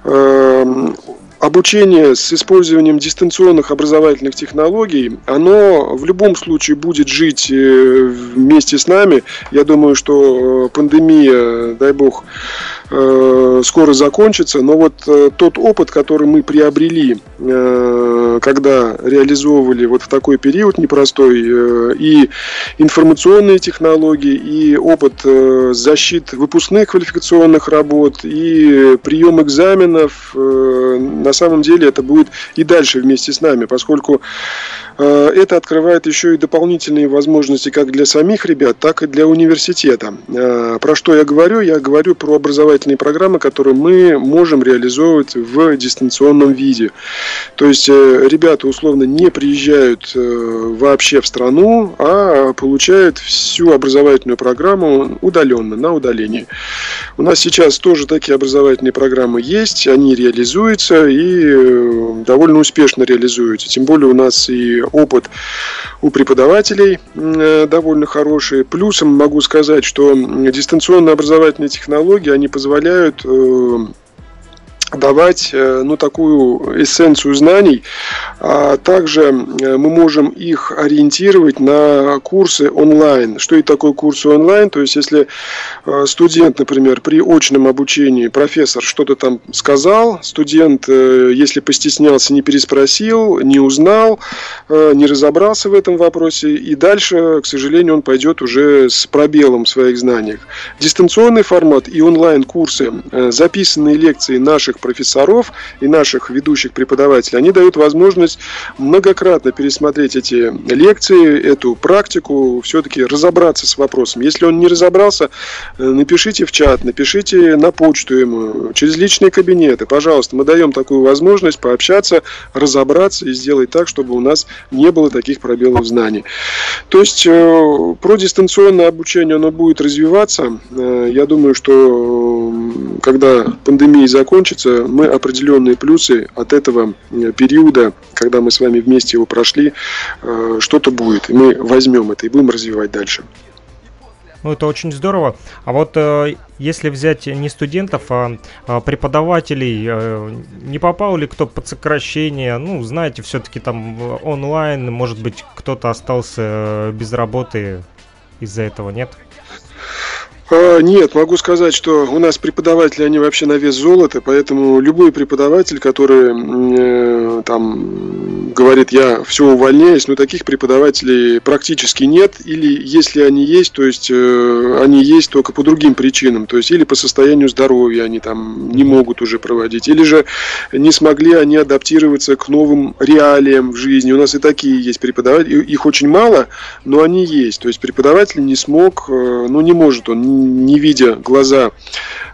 э, Обучение с использованием дистанционных образовательных технологий, оно в любом случае будет жить вместе с нами. Я думаю, что пандемия, дай бог, скоро закончится, но вот э, тот опыт, который мы приобрели, э, когда реализовывали вот в такой период непростой, э, и информационные технологии, и опыт э, защит выпускных квалификационных работ, и прием экзаменов, э, на самом деле это будет и дальше вместе с нами, поскольку э, это открывает еще и дополнительные возможности как для самих ребят, так и для университета. Э, Про что я говорю? Я говорю про образовательные программы, которые мы можем реализовывать в дистанционном виде. То есть э, ребята условно не приезжают э, вообще в страну, а получают всю образовательную программу удаленно, на удалении. У нас сейчас тоже такие образовательные программы есть, они реализуются и э, довольно успешно реализуются. Тем более у нас и опыт у преподавателей довольно хороший. Плюсом могу сказать, что дистанционные образовательные технологии, они позволяют э, давать э, ну, такую эссенцию знаний, а также э, мы можем их ориентировать на курсы онлайн. Что это такое курсы онлайн? То есть, если э, студент, например, при очном обучении профессор что-то там сказал, студент, если постеснялся, не переспросил, не узнал, не разобрался в этом вопросе, и дальше, к сожалению, он пойдет уже с пробелом в своих знаниях. Дистанционный формат и онлайн-курсы, записанные лекции наших наших профессоров и наших ведущих преподавателей, они дают возможность многократно пересмотреть эти лекции, эту практику, все-таки разобраться с вопросом. Если он не разобрался, э, напишите в чат, напишите на почту ему, через личные кабинеты. Пожалуйста, мы даем такую возможность пообщаться, разобраться и сделать так, чтобы у нас не было таких пробелов знаний. То есть э, про дистанционное обучение оно будет развиваться. Э, Я думаю, что когда пандемия закончится, мы определенные плюсы от этого периода, когда мы с вами вместе его прошли, э, что-то будет. Мы возьмем это и будем развивать дальше. Ну, это очень здорово. А вот э, если взять не студентов, а, а преподавателей, э, не попал ли кто под сокращение? Ну, знаете, все-таки там онлайн, может быть, кто-то остался без работы из-за этого, нет? А, Нет, могу сказать, что у нас преподаватели, они вообще на вес золота, поэтому любой преподаватель, который э, там говорит, я все увольняюсь, но таких преподавателей практически нет, или если они есть, то есть э, они есть только по другим причинам, то есть или по состоянию здоровья они там не могут уже проводить, или же не смогли они адаптироваться к новым реалиям в жизни. У нас и такие есть преподаватели, их очень мало, но они есть. То есть преподаватель не смог, э, ну не может он, не видя глаза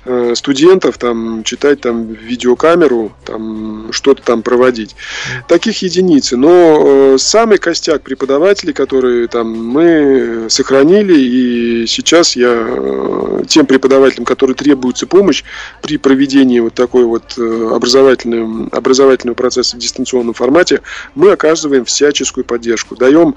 э, студентов, там, читать там видеокамеру, там, что-то там проводить. Таких единицы. Но э, самый костяк преподавателей, которые там мы сохранили, и сейчас я э, тем преподавателям, которые требуется помощь при проведении вот такой вот э, образовательного, образовательного процесса в дистанционном формате, мы оказываем всяческую поддержку. Даем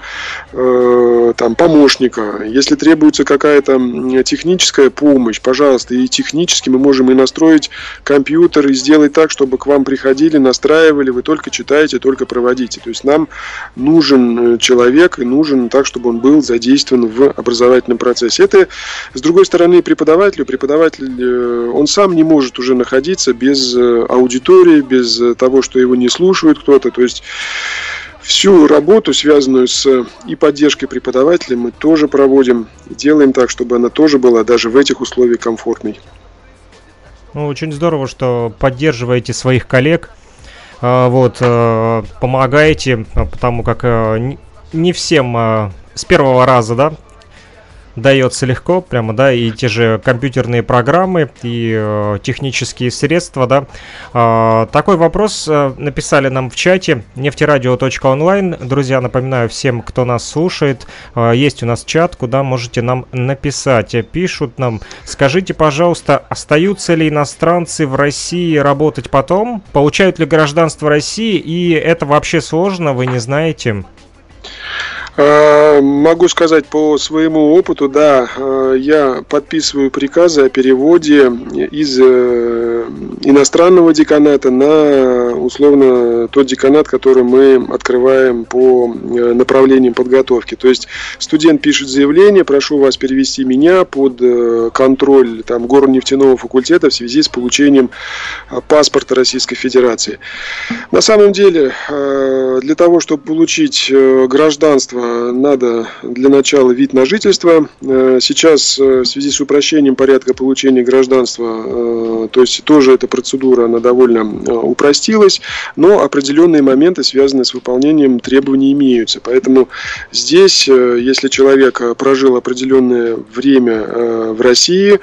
э, там помощника. Если требуется какая-то техническая помощь, пожалуйста, и технически мы можем и настроить компьютер, и сделать так, чтобы к вам приходили, настраивали, вы только читаете, только проводите. То есть нам нужен э, человек, и нужен так, чтобы он был задействован в образовательном процессе. Это, с другой стороны, преподавателю. Преподаватель, э, он сам не может уже находиться без э, аудитории, без того, что его не слушают кто-то. То есть Всю работу, связанную с и поддержкой преподавателя, мы тоже проводим. Делаем так, чтобы она тоже была даже в этих условиях комфортной. Ну, очень здорово, что поддерживаете своих коллег, а, вот, э, помогаете, а, потому как не- всем с первого раза, да, дается легко, прямо, да, и те же компьютерные программы, и э, технические средства, да. А, такой вопрос э, написали нам в чате нефтерадио.онлайн. Друзья, напоминаю всем, кто нас слушает, э, есть у нас чат, куда можете нам написать. Э, Пишут нам, скажите, пожалуйста, остаются ли иностранцы в России работать потом? Получают ли гражданство России? И это вообще сложно, вы не знаете? А, Могу сказать по своему опыту, да, а, я подписываю приказы о переводе из э, иностранного деканата на условно тот деканат, который мы открываем по э, направлениям подготовки. То есть студент пишет заявление, прошу вас перевести меня под э, контроль там, горно-нефтяного факультета в связи с получением а, паспорта Российской Федерации. На самом деле, для того, чтобы получить гражданство, надо для начала вид на жительство. Э, Сейчас э, в связи с упрощением порядка получения гражданства, э, то есть тоже эта процедура, она довольно э, упростилась, но определенные моменты, связанные с выполнением требований, имеются. Поэтому здесь, э, если человек э, прожил определенное время э, в России,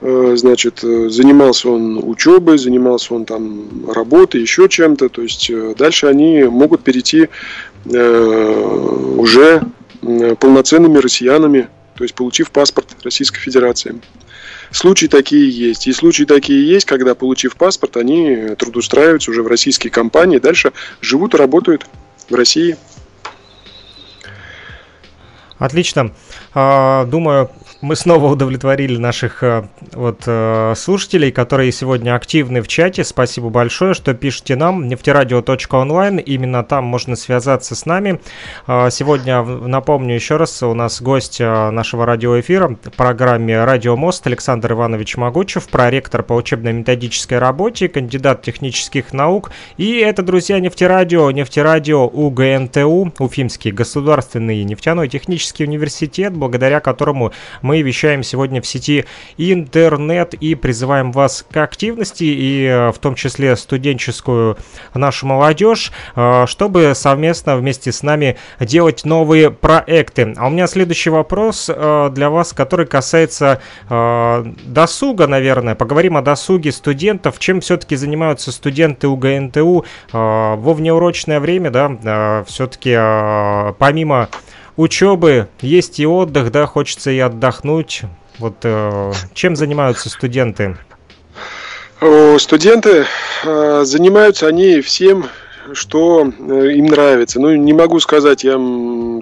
э, значит, э, занимался он учебой, занимался он там работой, еще чем-то, то есть э, дальше они могут перейти э, уже э, полноценными россиянами, то есть получив паспорт Российской Федерации. Случаи такие есть. И случаи такие есть, когда, получив паспорт, они трудоустраиваются уже в российские компании, дальше живут и работают в России. Отлично. А, Думаю, мы снова удовлетворили наших э, вот э, слушателей, которые сегодня активны в чате. Спасибо большое, что пишете нам. Нефтерадио.онлайн. Именно там можно связаться с нами. А, Сегодня, напомню еще раз, у нас гость э, нашего радиоэфира в программе «Радио Мост» Александр Иванович Могучев, проректор по учебно-методической работе, кандидат технических наук. И это, друзья, Нефтерадио, Нефтерадио УГНТУ, Уфимский государственный нефтяной технический университет, благодаря которому мы Мы вещаем сегодня в сети интернет и призываем вас к активности, и э, в том числе студенческую нашу молодежь, э, чтобы совместно вместе с нами делать новые проекты. А у меня следующий вопрос э, для вас, который касается досуга, наверное. Поговорим о досуге студентов. Чем все-таки занимаются студенты УГНТУ во внеурочное время, да, все-таки помимо учебы есть и отдых, да, хочется и отдохнуть. Вот э, чем занимаются студенты? Студенты э, занимаются они всем, что э, им нравится. Ну, не могу сказать я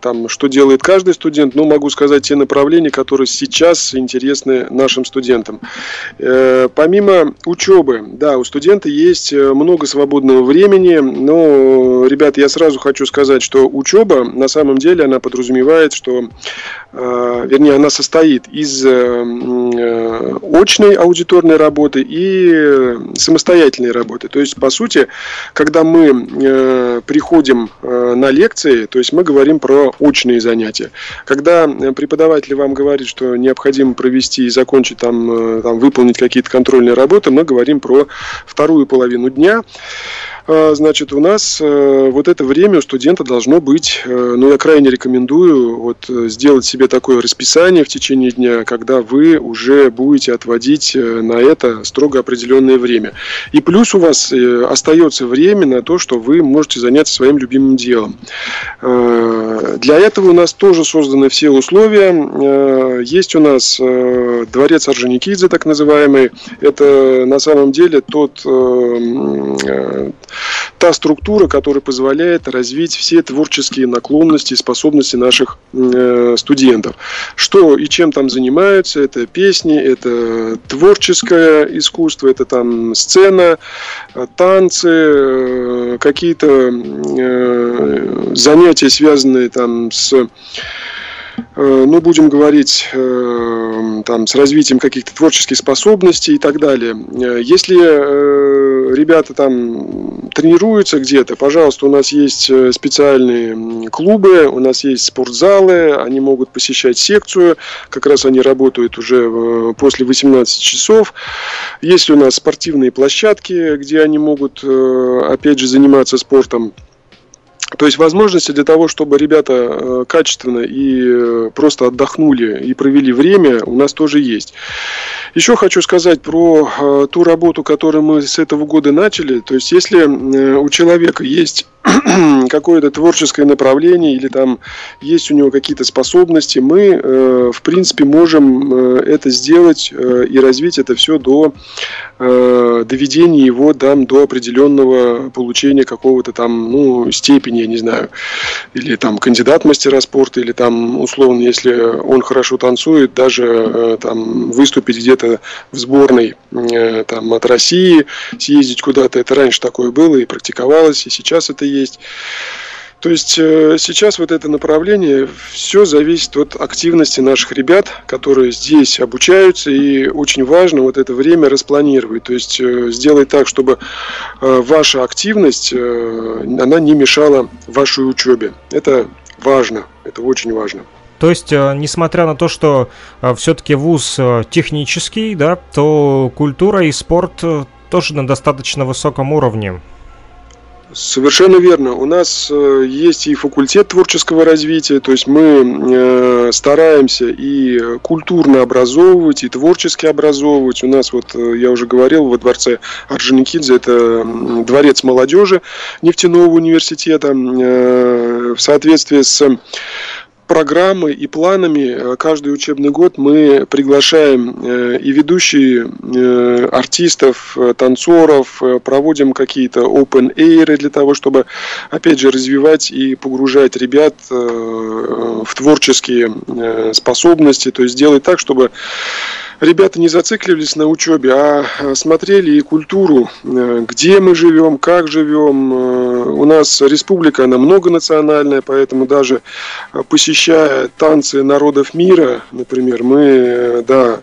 там, что делает каждый студент, но могу сказать те направления, которые сейчас интересны нашим студентам. Э, Помимо учебы, да, у студента есть э, много свободного времени, но, ребята, я сразу хочу сказать, что учеба на самом деле она подразумевает, что э, вернее, она состоит из очной аудиторной работы и самостоятельной работы. То есть, по сути, когда мы приходим на лекции, то есть мы говорим про очные занятия. Когда э, преподаватель вам говорит, что необходимо провести и закончить там, э, там выполнить какие-то контрольные работы, мы говорим про вторую половину дня. А, Значит, у нас э, вот это время у студента должно быть, э, ну, я крайне рекомендую вот э, сделать себе такое расписание в течение дня, когда вы уже будете отводить на это строго определенное время. И плюс у вас остается время на то, что вы можете заняться своим любимым делом. Для этого у нас тоже созданы все условия. Есть у нас дворец Орджоникидзе, так называемый. Это на самом деле тот та структура, которая позволяет развить все творческие наклонности и способности наших э, студентов. Что и чем там занимаются, это песни, это творческое искусство, это там сцена, э, танцы, э, какие-то э, занятия, связанные там с э, ну, будем говорить, э, там, с развитием каких-то творческих способностей и так далее. Э, Если ребята там тренируются где-то, пожалуйста, у нас есть специальные клубы, у нас есть спортзалы, они могут посещать секцию, как раз они работают уже после 18 часов. Есть у нас спортивные площадки, где они могут, опять же, заниматься спортом. То есть возможности для того, чтобы ребята э, качественно и э, просто отдохнули и провели время, у нас тоже есть. Еще хочу сказать про э, ту работу, которую мы с этого года начали. То есть если у человека есть какое-то творческое направление или там есть у него какие-то способности, мы, в принципе, можем это сделать и развить это все до доведения его там, до определенного получения какого-то там, ну, степени, не знаю, или там кандидат мастера спорта, или там, условно, если он хорошо танцует, даже э, там выступить где-то в сборной э, там от России, съездить куда-то, это раньше такое было и практиковалось, и сейчас это есть. То есть э, сейчас вот это направление, все зависит от активности наших ребят, которые здесь обучаются, и очень важно вот это время распланировать, то есть э, сделать так, чтобы э, ваша активность, она не мешала вашей учебе. Это важно, это очень важно. То есть, несмотря на то, что все-таки вуз технический, да, то культура и спорт тоже на достаточно высоком уровне. Совершенно верно. У нас э, есть и факультет творческого развития, то есть мы э, стараемся и культурно образовывать, и творчески образовывать. У нас, вот э, я уже говорил, во дворце Орджоникидзе это дворец молодежи нефтяного университета. В соответствии с программой и планами э, каждый учебный год мы приглашаем э, и ведущие э, артистов, танцоров, проводим какие-то open air для того, чтобы, опять же, развивать и погружать ребят в творческие способности, то есть сделать так, чтобы ребята не зацикливались на учебе, а а, смотрели и культуру, э, где мы живем, как живем. Э, У нас республика, она многонациональная, поэтому даже э, посещая танцы народов мира, например, мы, э, да,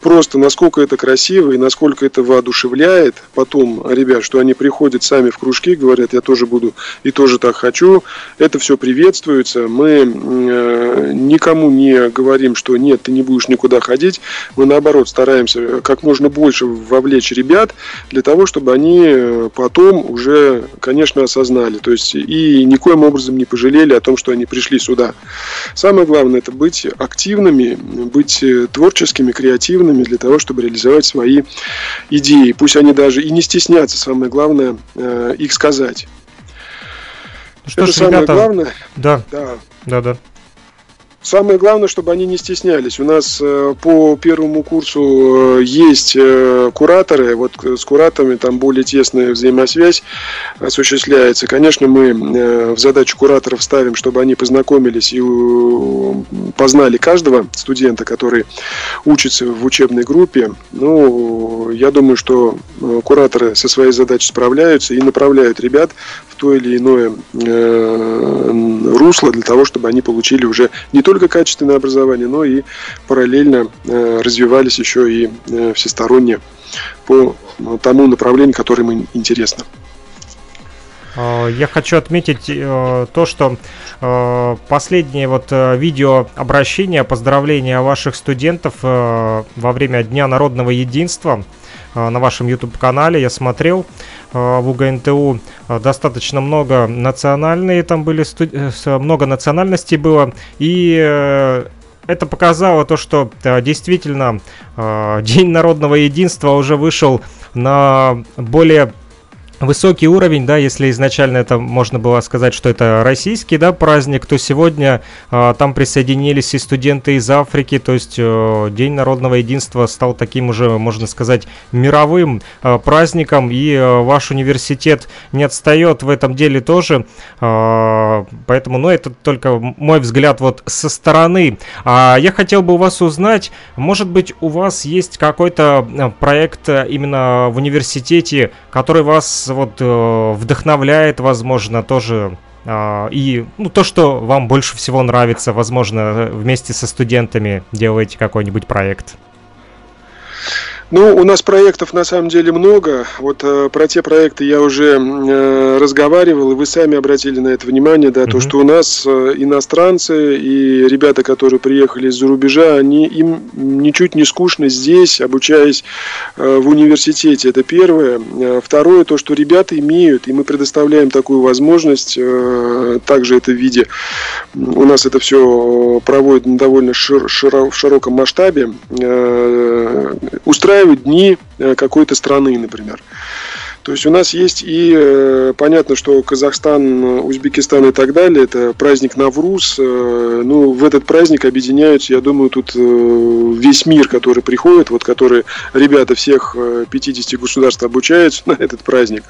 просто насколько это красиво и насколько это воодушевляет потом ребят, что они приходят сами в кружки, говорят, я тоже буду и тоже так хочу. Это все приветствуется. Мы э, никому не говорим, что нет, ты не будешь никуда ходить. Мы наоборот стараемся как можно больше вовлечь ребят для того, чтобы они э, потом уже, конечно, осознали. То есть и никоим образом не пожалели о том, что они пришли сюда. Самое главное это быть активными, быть э, творческими, креативными для того, чтобы реализовать свои идеи. Пусть они даже и не стесняться, самое главное, э, их сказать. Ну что это ж, самое ребята, главное. да, Да. да, да. Самое главное, чтобы они не стеснялись. У нас э, по первому курсу э, есть э, кураторы. Вот с кураторами там более тесная взаимосвязь осуществляется. Конечно, мы в задачу кураторов ставим, чтобы они познакомились и познали каждого студента, который учится в учебной группе. Ну, я думаю, что кураторы со своей задачей справляются и направляют ребят в то или иное русло для того, чтобы они получили уже не только качественное образование, но и параллельно э, развивались еще и э, всесторонне по ну, тому направлению, которое им интересно. Э, Я хочу отметить э, то, что э, последнее вот э, видео обращение, поздравления ваших студентов э, во время Дня народного единства э, на вашем YouTube-канале я смотрел э, в УГНТУ э, достаточно много национальные там были э, много национальностей было. И э, это показало то, что э, действительно э, День народного единства уже вышел на более высокий уровень, да, если изначально это можно было сказать, что это российский, да, праздник, то сегодня а, там присоединились и студенты из Африки, то есть э, День народного единства стал таким уже, можно сказать, мировым э, праздником, и э, ваш университет не отстает в этом деле тоже, А, поэтому, ну, это только мой взгляд вот со стороны. А я хотел бы у вас узнать, может быть, у вас есть какой-то э, проект э, именно в университете, который вас вот э, вдохновляет, возможно, тоже а, и ну, то, что вам больше всего нравится, возможно, э, вместе со студентами делаете какой-нибудь проект. Ну, у нас проектов на самом деле много. Вот э, про те проекты я уже э, разговаривал, и вы сами обратили на это внимание, да, то, Мгм. что у нас э, иностранцы и ребята, которые приехали из-за рубежа, они им ничуть не скучно здесь, обучаясь э, в университете. Это первое. Э, Второе, то, что ребята имеют, и мы предоставляем такую возможность, э, также это в виде, у нас это все проводят на довольно шир- широ- в широком масштабе, э, устраивать дни э, какой-то страны, например. То есть у нас есть и э, понятно, что Казахстан, Узбекистан и так далее, это праздник Навруз. э, ну, в этот праздник объединяются, я думаю, тут весь мир, который приходит, вот которые ребята всех э, 50 государств обучаются на этот праздник.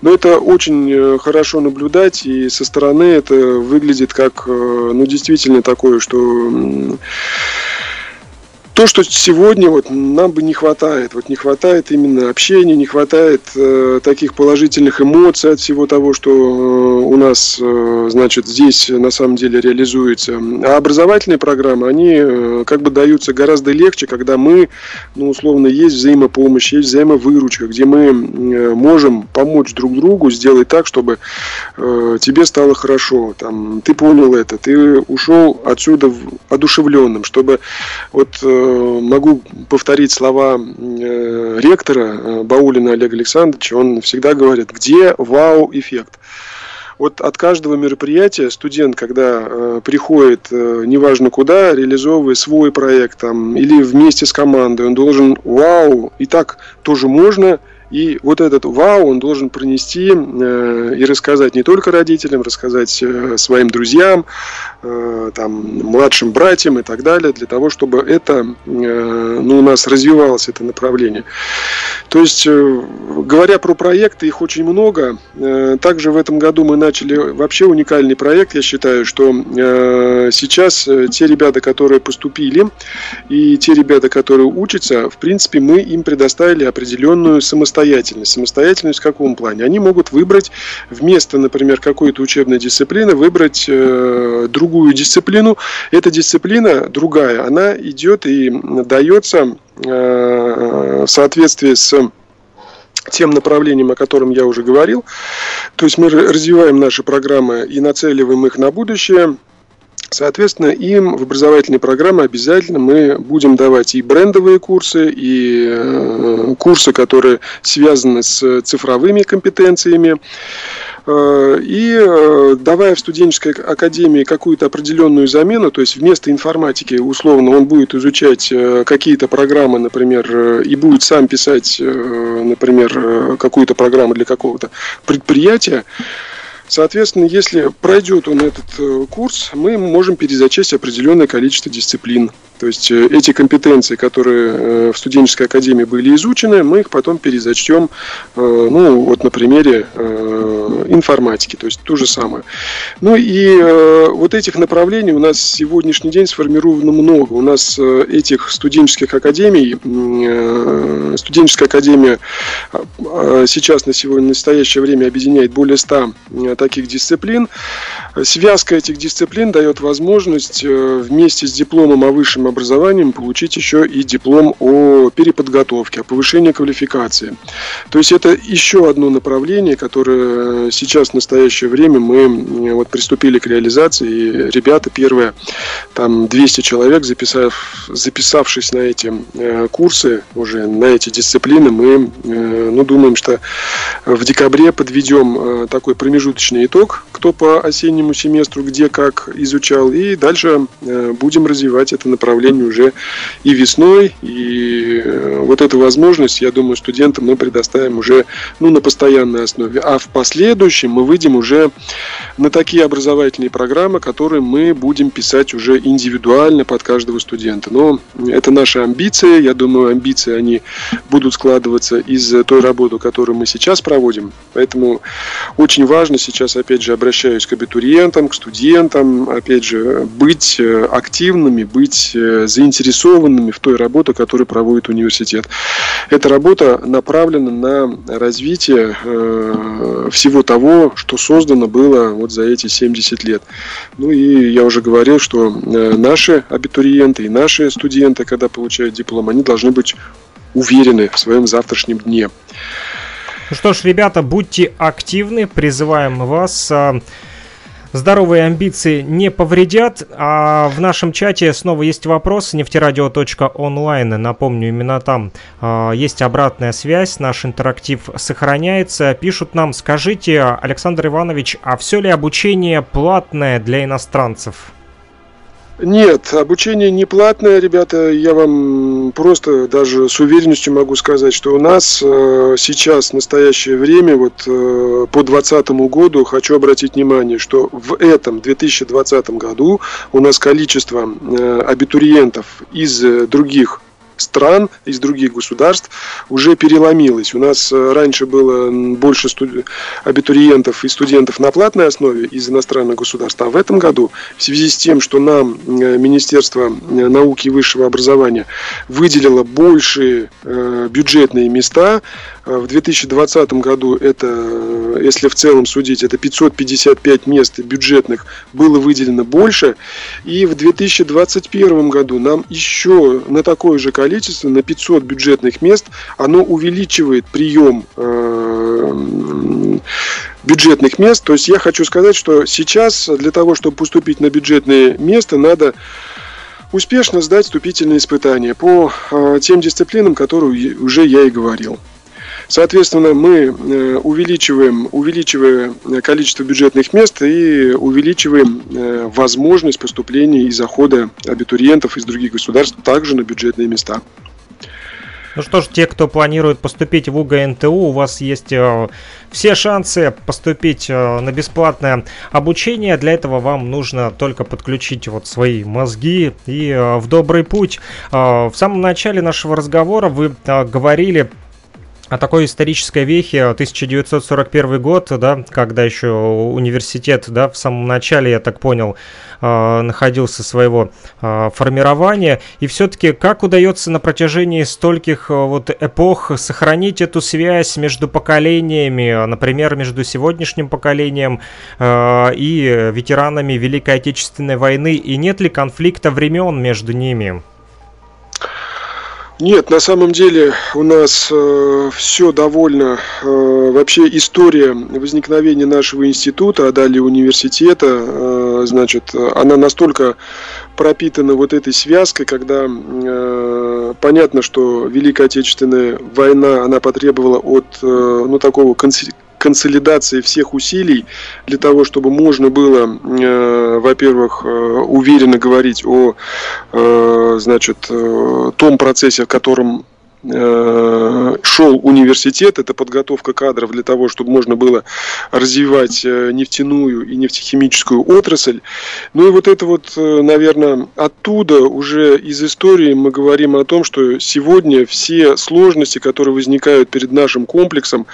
Но это очень хорошо наблюдать, и со стороны это выглядит как, ну, действительно такое, что то, что сегодня вот нам бы не хватает. Вот не хватает именно общения, не хватает э, таких положительных эмоций от всего того, что э, у нас, э, значит, здесь на самом деле реализуется. А образовательные программы, они э, как бы даются гораздо легче, когда мы, ну, условно, есть взаимопомощь, есть взаимовыручка, где мы э, можем помочь друг другу сделать так, чтобы э, тебе стало хорошо. Там, ты понял это, ты ушел отсюда одушевленным, чтобы вот э, могу повторить слова э, ректора э, Баулина Олега Александровича. Он всегда говорит, где вау-эффект. Вот от каждого мероприятия студент, когда э, приходит, э, неважно куда, реализовывая свой проект там, или вместе с командой, он должен вау, и так тоже можно, и вот этот вау он должен пронести э, и рассказать не только родителям, рассказать э, своим друзьям, э, там, младшим братьям и так далее, для того, чтобы это, ну, у нас развивалось это направление. То есть, говоря про проекты, их очень много. Также в этом году мы начали вообще уникальный проект. Я считаю, что сейчас те ребята, которые поступили, и те ребята, которые учатся, в принципе, мы им предоставили определенную самостоятельность. Самостоятельность в каком плане? Они могут выбрать вместо, например, какой-то учебной дисциплины, выбрать э, другую дисциплину. Эта дисциплина другая, она идет и дается э, в соответствии с тем направлением, о котором я уже говорил. То есть мы развиваем наши программы и нацеливаем их на будущее. Соответственно, им в образовательной программе обязательно мы будем давать и брендовые курсы, и э, курсы, которые связаны с цифровыми компетенциями. Э, И э, давая в студенческой академии какую-то определенную замену, то есть вместо информатики, условно, он будет изучать э, какие-то программы, например, и будет сам писать, например, какую-то программу для какого-то предприятия, Соответственно, если пройдет он этот э, курс, мы можем перезачесть определенное количество дисциплин. То есть э, эти компетенции, которые э, в студенческой академии были изучены, мы их потом перезачтем, э, ну, вот на примере информатики, то есть то же самое. Ну и вот этих направлений у нас сегодняшний день сформировано много. У нас этих студенческих академий, студенческая академия э, э, сейчас на сегодня, настоящее время объединяет более 100 э, таких дисциплин. Связка этих дисциплин дает возможность вместе с дипломом о высшем образовании получить еще и диплом о переподготовке, о повышении квалификации. То есть это еще одно направление, которое сейчас в настоящее время мы м, вот приступили к реализации. И ребята первые, там 200 человек, записав, записавшись на эти э, курсы, уже на эти дисциплины, мы э, ну, думаем, что в декабре подведем э, такой промежуточный итог, кто по осеннему семестру где как изучал, и дальше э, будем развивать это направление уже и весной, и э, вот эту возможность, я думаю, студентам мы предоставим уже ну, на постоянной основе. А в последующем мы выйдем уже на такие образовательные программы, которые мы будем писать уже индивидуально под каждого студента. Но это наши амбиции. Я думаю, амбиции они будут складываться из той работы, которую мы сейчас проводим. Поэтому очень важно сейчас, опять же, обращаюсь к абитуриентам, к студентам, опять же, быть э, активными, быть э, заинтересованными в той работе, которую проводит университет. Эта работа направлена на развитие э, всего того, что создано было вот за эти 70 лет. Ну и я уже говорил, что э, наши абитуриенты и наши студенты, когда получают диплом, они должны быть уверены в своем завтрашнем дне. Ну что ж, ребята, будьте активны, призываем вас. Здоровые амбиции не повредят. А в нашем чате снова есть вопрос. Нефтерадио.онлайн. Напомню, именно там а, есть обратная связь. Наш интерактив сохраняется. Пишут нам, скажите, Александр Иванович, а все ли обучение платное для иностранцев? Нет, обучение не платное, ребята. Я вам просто даже с уверенностью могу сказать, что у нас э, сейчас, в настоящее время, вот э, по 2020 году, хочу обратить внимание, что в этом 2020 году у нас количество э, абитуриентов из э, других стран, из других государств уже переломилось. У нас э, раньше было больше студ- абитуриентов и студентов на платной основе из иностранных государств, а в этом году в связи с тем, что нам э, Министерство э, науки и высшего образования выделило большие э, бюджетные места, в 2020 году это, э, если в целом судить, это 555 мест бюджетных было выделено больше, и в 2021 году нам еще на такое же количество, на 500 бюджетных мест, оно увеличивает прием э, бюджетных мест. То есть я хочу сказать, что сейчас для того, чтобы поступить на бюджетное место, надо успешно сдать вступительные испытания по э, тем дисциплинам, которые уже я и говорил. Соответственно, мы э, увеличиваем, увеличивая э, количество бюджетных мест и увеличиваем э, возможность поступления и захода абитуриентов из других государств также на бюджетные места. Ну что ж, те, кто планирует поступить в УГНТУ, у вас есть э, все шансы поступить э, на бесплатное обучение. Для этого вам нужно только подключить вот свои мозги и э, в добрый путь. В самом начале нашего разговора вы говорили о такой исторической вехе 1941 год, да, когда еще университет, да, в самом начале, я так понял, э, находился своего э, формирования. И все-таки как удается на протяжении стольких э, вот эпох сохранить эту связь между поколениями, например, между сегодняшним поколением э, и ветеранами Великой Отечественной войны, и нет ли конфликта времен между ними? Нет, на самом деле у нас э, все довольно, э, вообще история возникновения нашего института, а далее университета, э, значит, она настолько пропитана вот этой связкой, когда э, понятно, что Великая Отечественная война, она потребовала от, э, ну, такого конси- консолидации всех усилий для того, чтобы можно было, э, во-первых, э, уверенно говорить о, э, значит, э, том процессе, в котором шел университет, это подготовка кадров для того, чтобы можно было развивать э, нефтяную и нефтехимическую отрасль. Ну и вот это вот, э, наверное, оттуда уже из истории мы говорим о том, что сегодня все сложности, которые возникают перед нашим комплексом,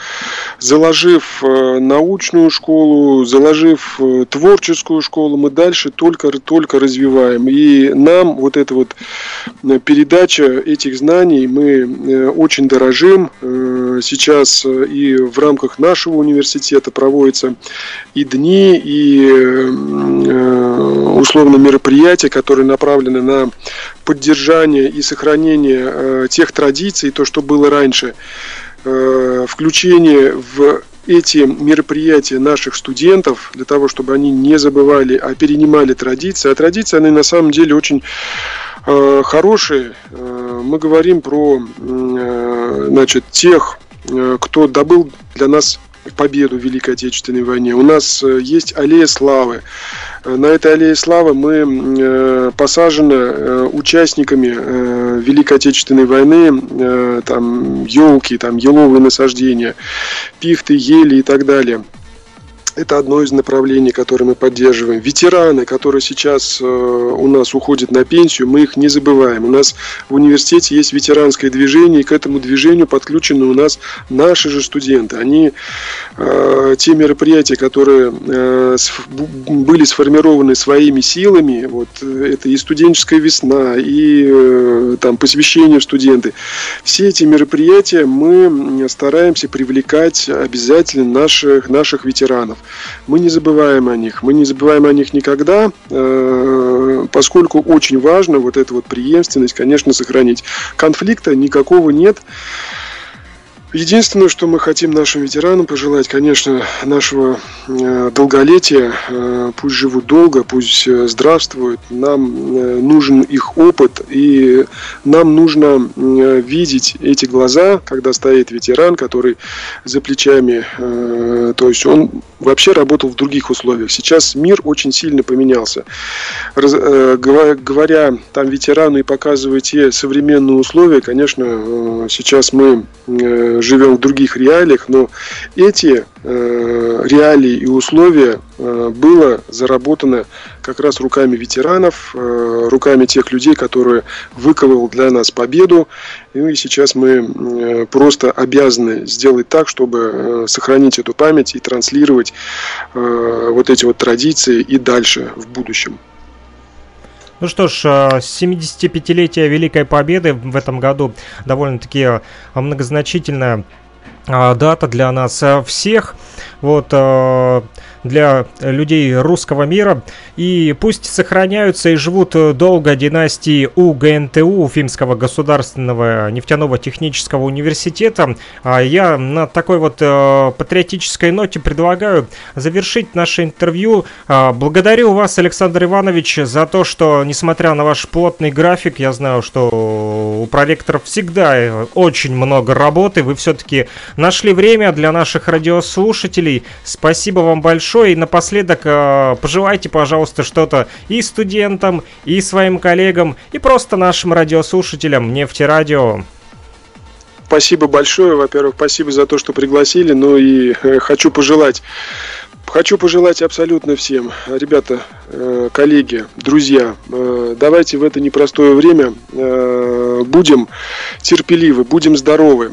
заложив э, научную школу, заложив э, творческую школу, мы дальше только, только развиваем. И нам вот эта вот э, передача этих знаний, мы э, очень дорожим. Э, Сейчас э, и в рамках нашего университета проводятся и дни, и э, условно мероприятия, которые направлены на поддержание и сохранение э, тех традиций, то, что было раньше э, включение в эти мероприятия наших студентов для того, чтобы они не забывали, а перенимали традиции. А традиции, они на самом деле очень э, хорошие. Э, мы говорим про э, значит, тех, э, кто добыл для нас победу в Великой Отечественной войне. У нас э, есть аллея славы. Э, На этой аллее славы мы э, посажены э, участниками э, Великой Отечественной войны, э, там елки, там еловые насаждения, пихты, ели и так далее. Это одно из направлений, которое мы поддерживаем. Ветераны, которые сейчас э, у нас уходят на пенсию, мы их не забываем. У нас в университете есть ветеранское движение, и к этому движению подключены у нас наши же студенты. Они э, те мероприятия, которые э, были сформированы своими силами, вот это и студенческая весна, и там посвящение студенты. Все эти мероприятия мы стараемся привлекать обязательно наших, наших ветеранов. Мы не забываем о них. Мы не забываем о них никогда, э, поскольку очень важно вот эту вот преемственность, конечно, сохранить. Конфликта никакого нет. Единственное, что мы хотим нашим ветеранам пожелать, конечно, нашего э, долголетия. Э, пусть живут долго, пусть э, здравствуют. Нам нужен их опыт, и нам нужно видеть эти глаза, когда стоит ветеран, который за плечами, то есть он вообще работал в других условиях. Сейчас мир очень сильно поменялся. Раз- говоря, там ветерану и показывая те современные условия, конечно, сейчас мы живем в других реалиях, но эти э, реалии и условия э, было заработано как раз руками ветеранов, э, руками тех людей, которые выковал для нас победу. Ну и сейчас мы э, просто обязаны сделать так, чтобы э, сохранить эту память и транслировать э, вот эти вот традиции и дальше в будущем. Ну что ж, э, 75-летие Великой Победы в этом году довольно-таки э, многозначительная э, дата для нас э, всех. Вот э, для людей русского мира. И пусть сохраняются и живут долго династии УГНТУ, Уфимского государственного нефтяного технического университета. А я на такой вот патриотической ноте предлагаю завершить наше интервью. А, Благодарю вас, Александр Иванович, за то, что, несмотря на ваш плотный график, я знаю, что у проректоров всегда э, очень много работы. Вы все-таки нашли время для наших радиослушателей. Спасибо вам большое. И напоследок э, пожелайте, пожалуйста, что-то и студентам, и своим коллегам, и просто нашим радиослушателям Нефтерадио. Спасибо большое. Во-первых, спасибо за то, что пригласили. Ну и э, хочу пожелать Хочу пожелать абсолютно всем, ребята, э, коллеги, друзья, э, давайте в это непростое время э, будем терпеливы, будем здоровы,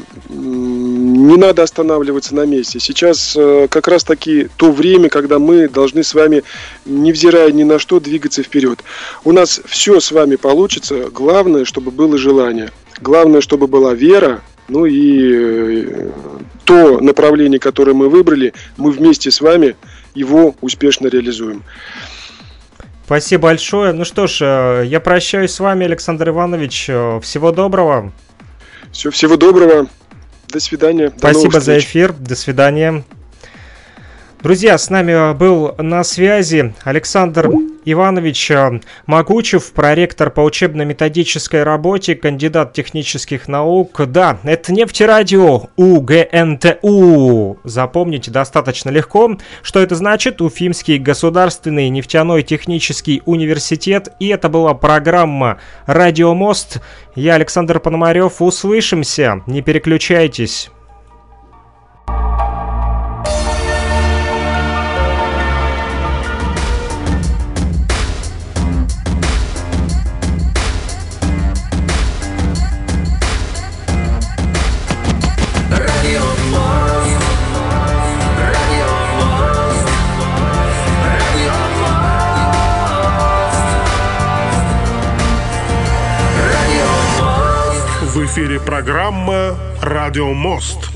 не надо останавливаться на месте. Сейчас э, как раз таки то время, когда мы должны с вами, невзирая ни на что, двигаться вперед. У нас все с вами получится. Главное, чтобы было желание. Главное, чтобы была вера. Ну и э, то направление, которое мы выбрали, мы вместе с вами его успешно реализуем. Спасибо большое. Ну что ж, э, я прощаюсь с вами, Александр Иванович. Всего доброго. Все, всего доброго. До свидания. До Спасибо новых за эфир. До свидания. Друзья, с нами был на связи Александр Иванович э, Могучев, проректор по учебно-методической работе, кандидат технических наук. Да, это нефтерадио УГНТУ. Запомните достаточно легко. Что это значит? Уфимский государственный нефтяной технический университет. И это была программа «Радиомост». Я Александр Пономарев. Услышимся. Не переключайтесь. Эфире программа «Радио Мост».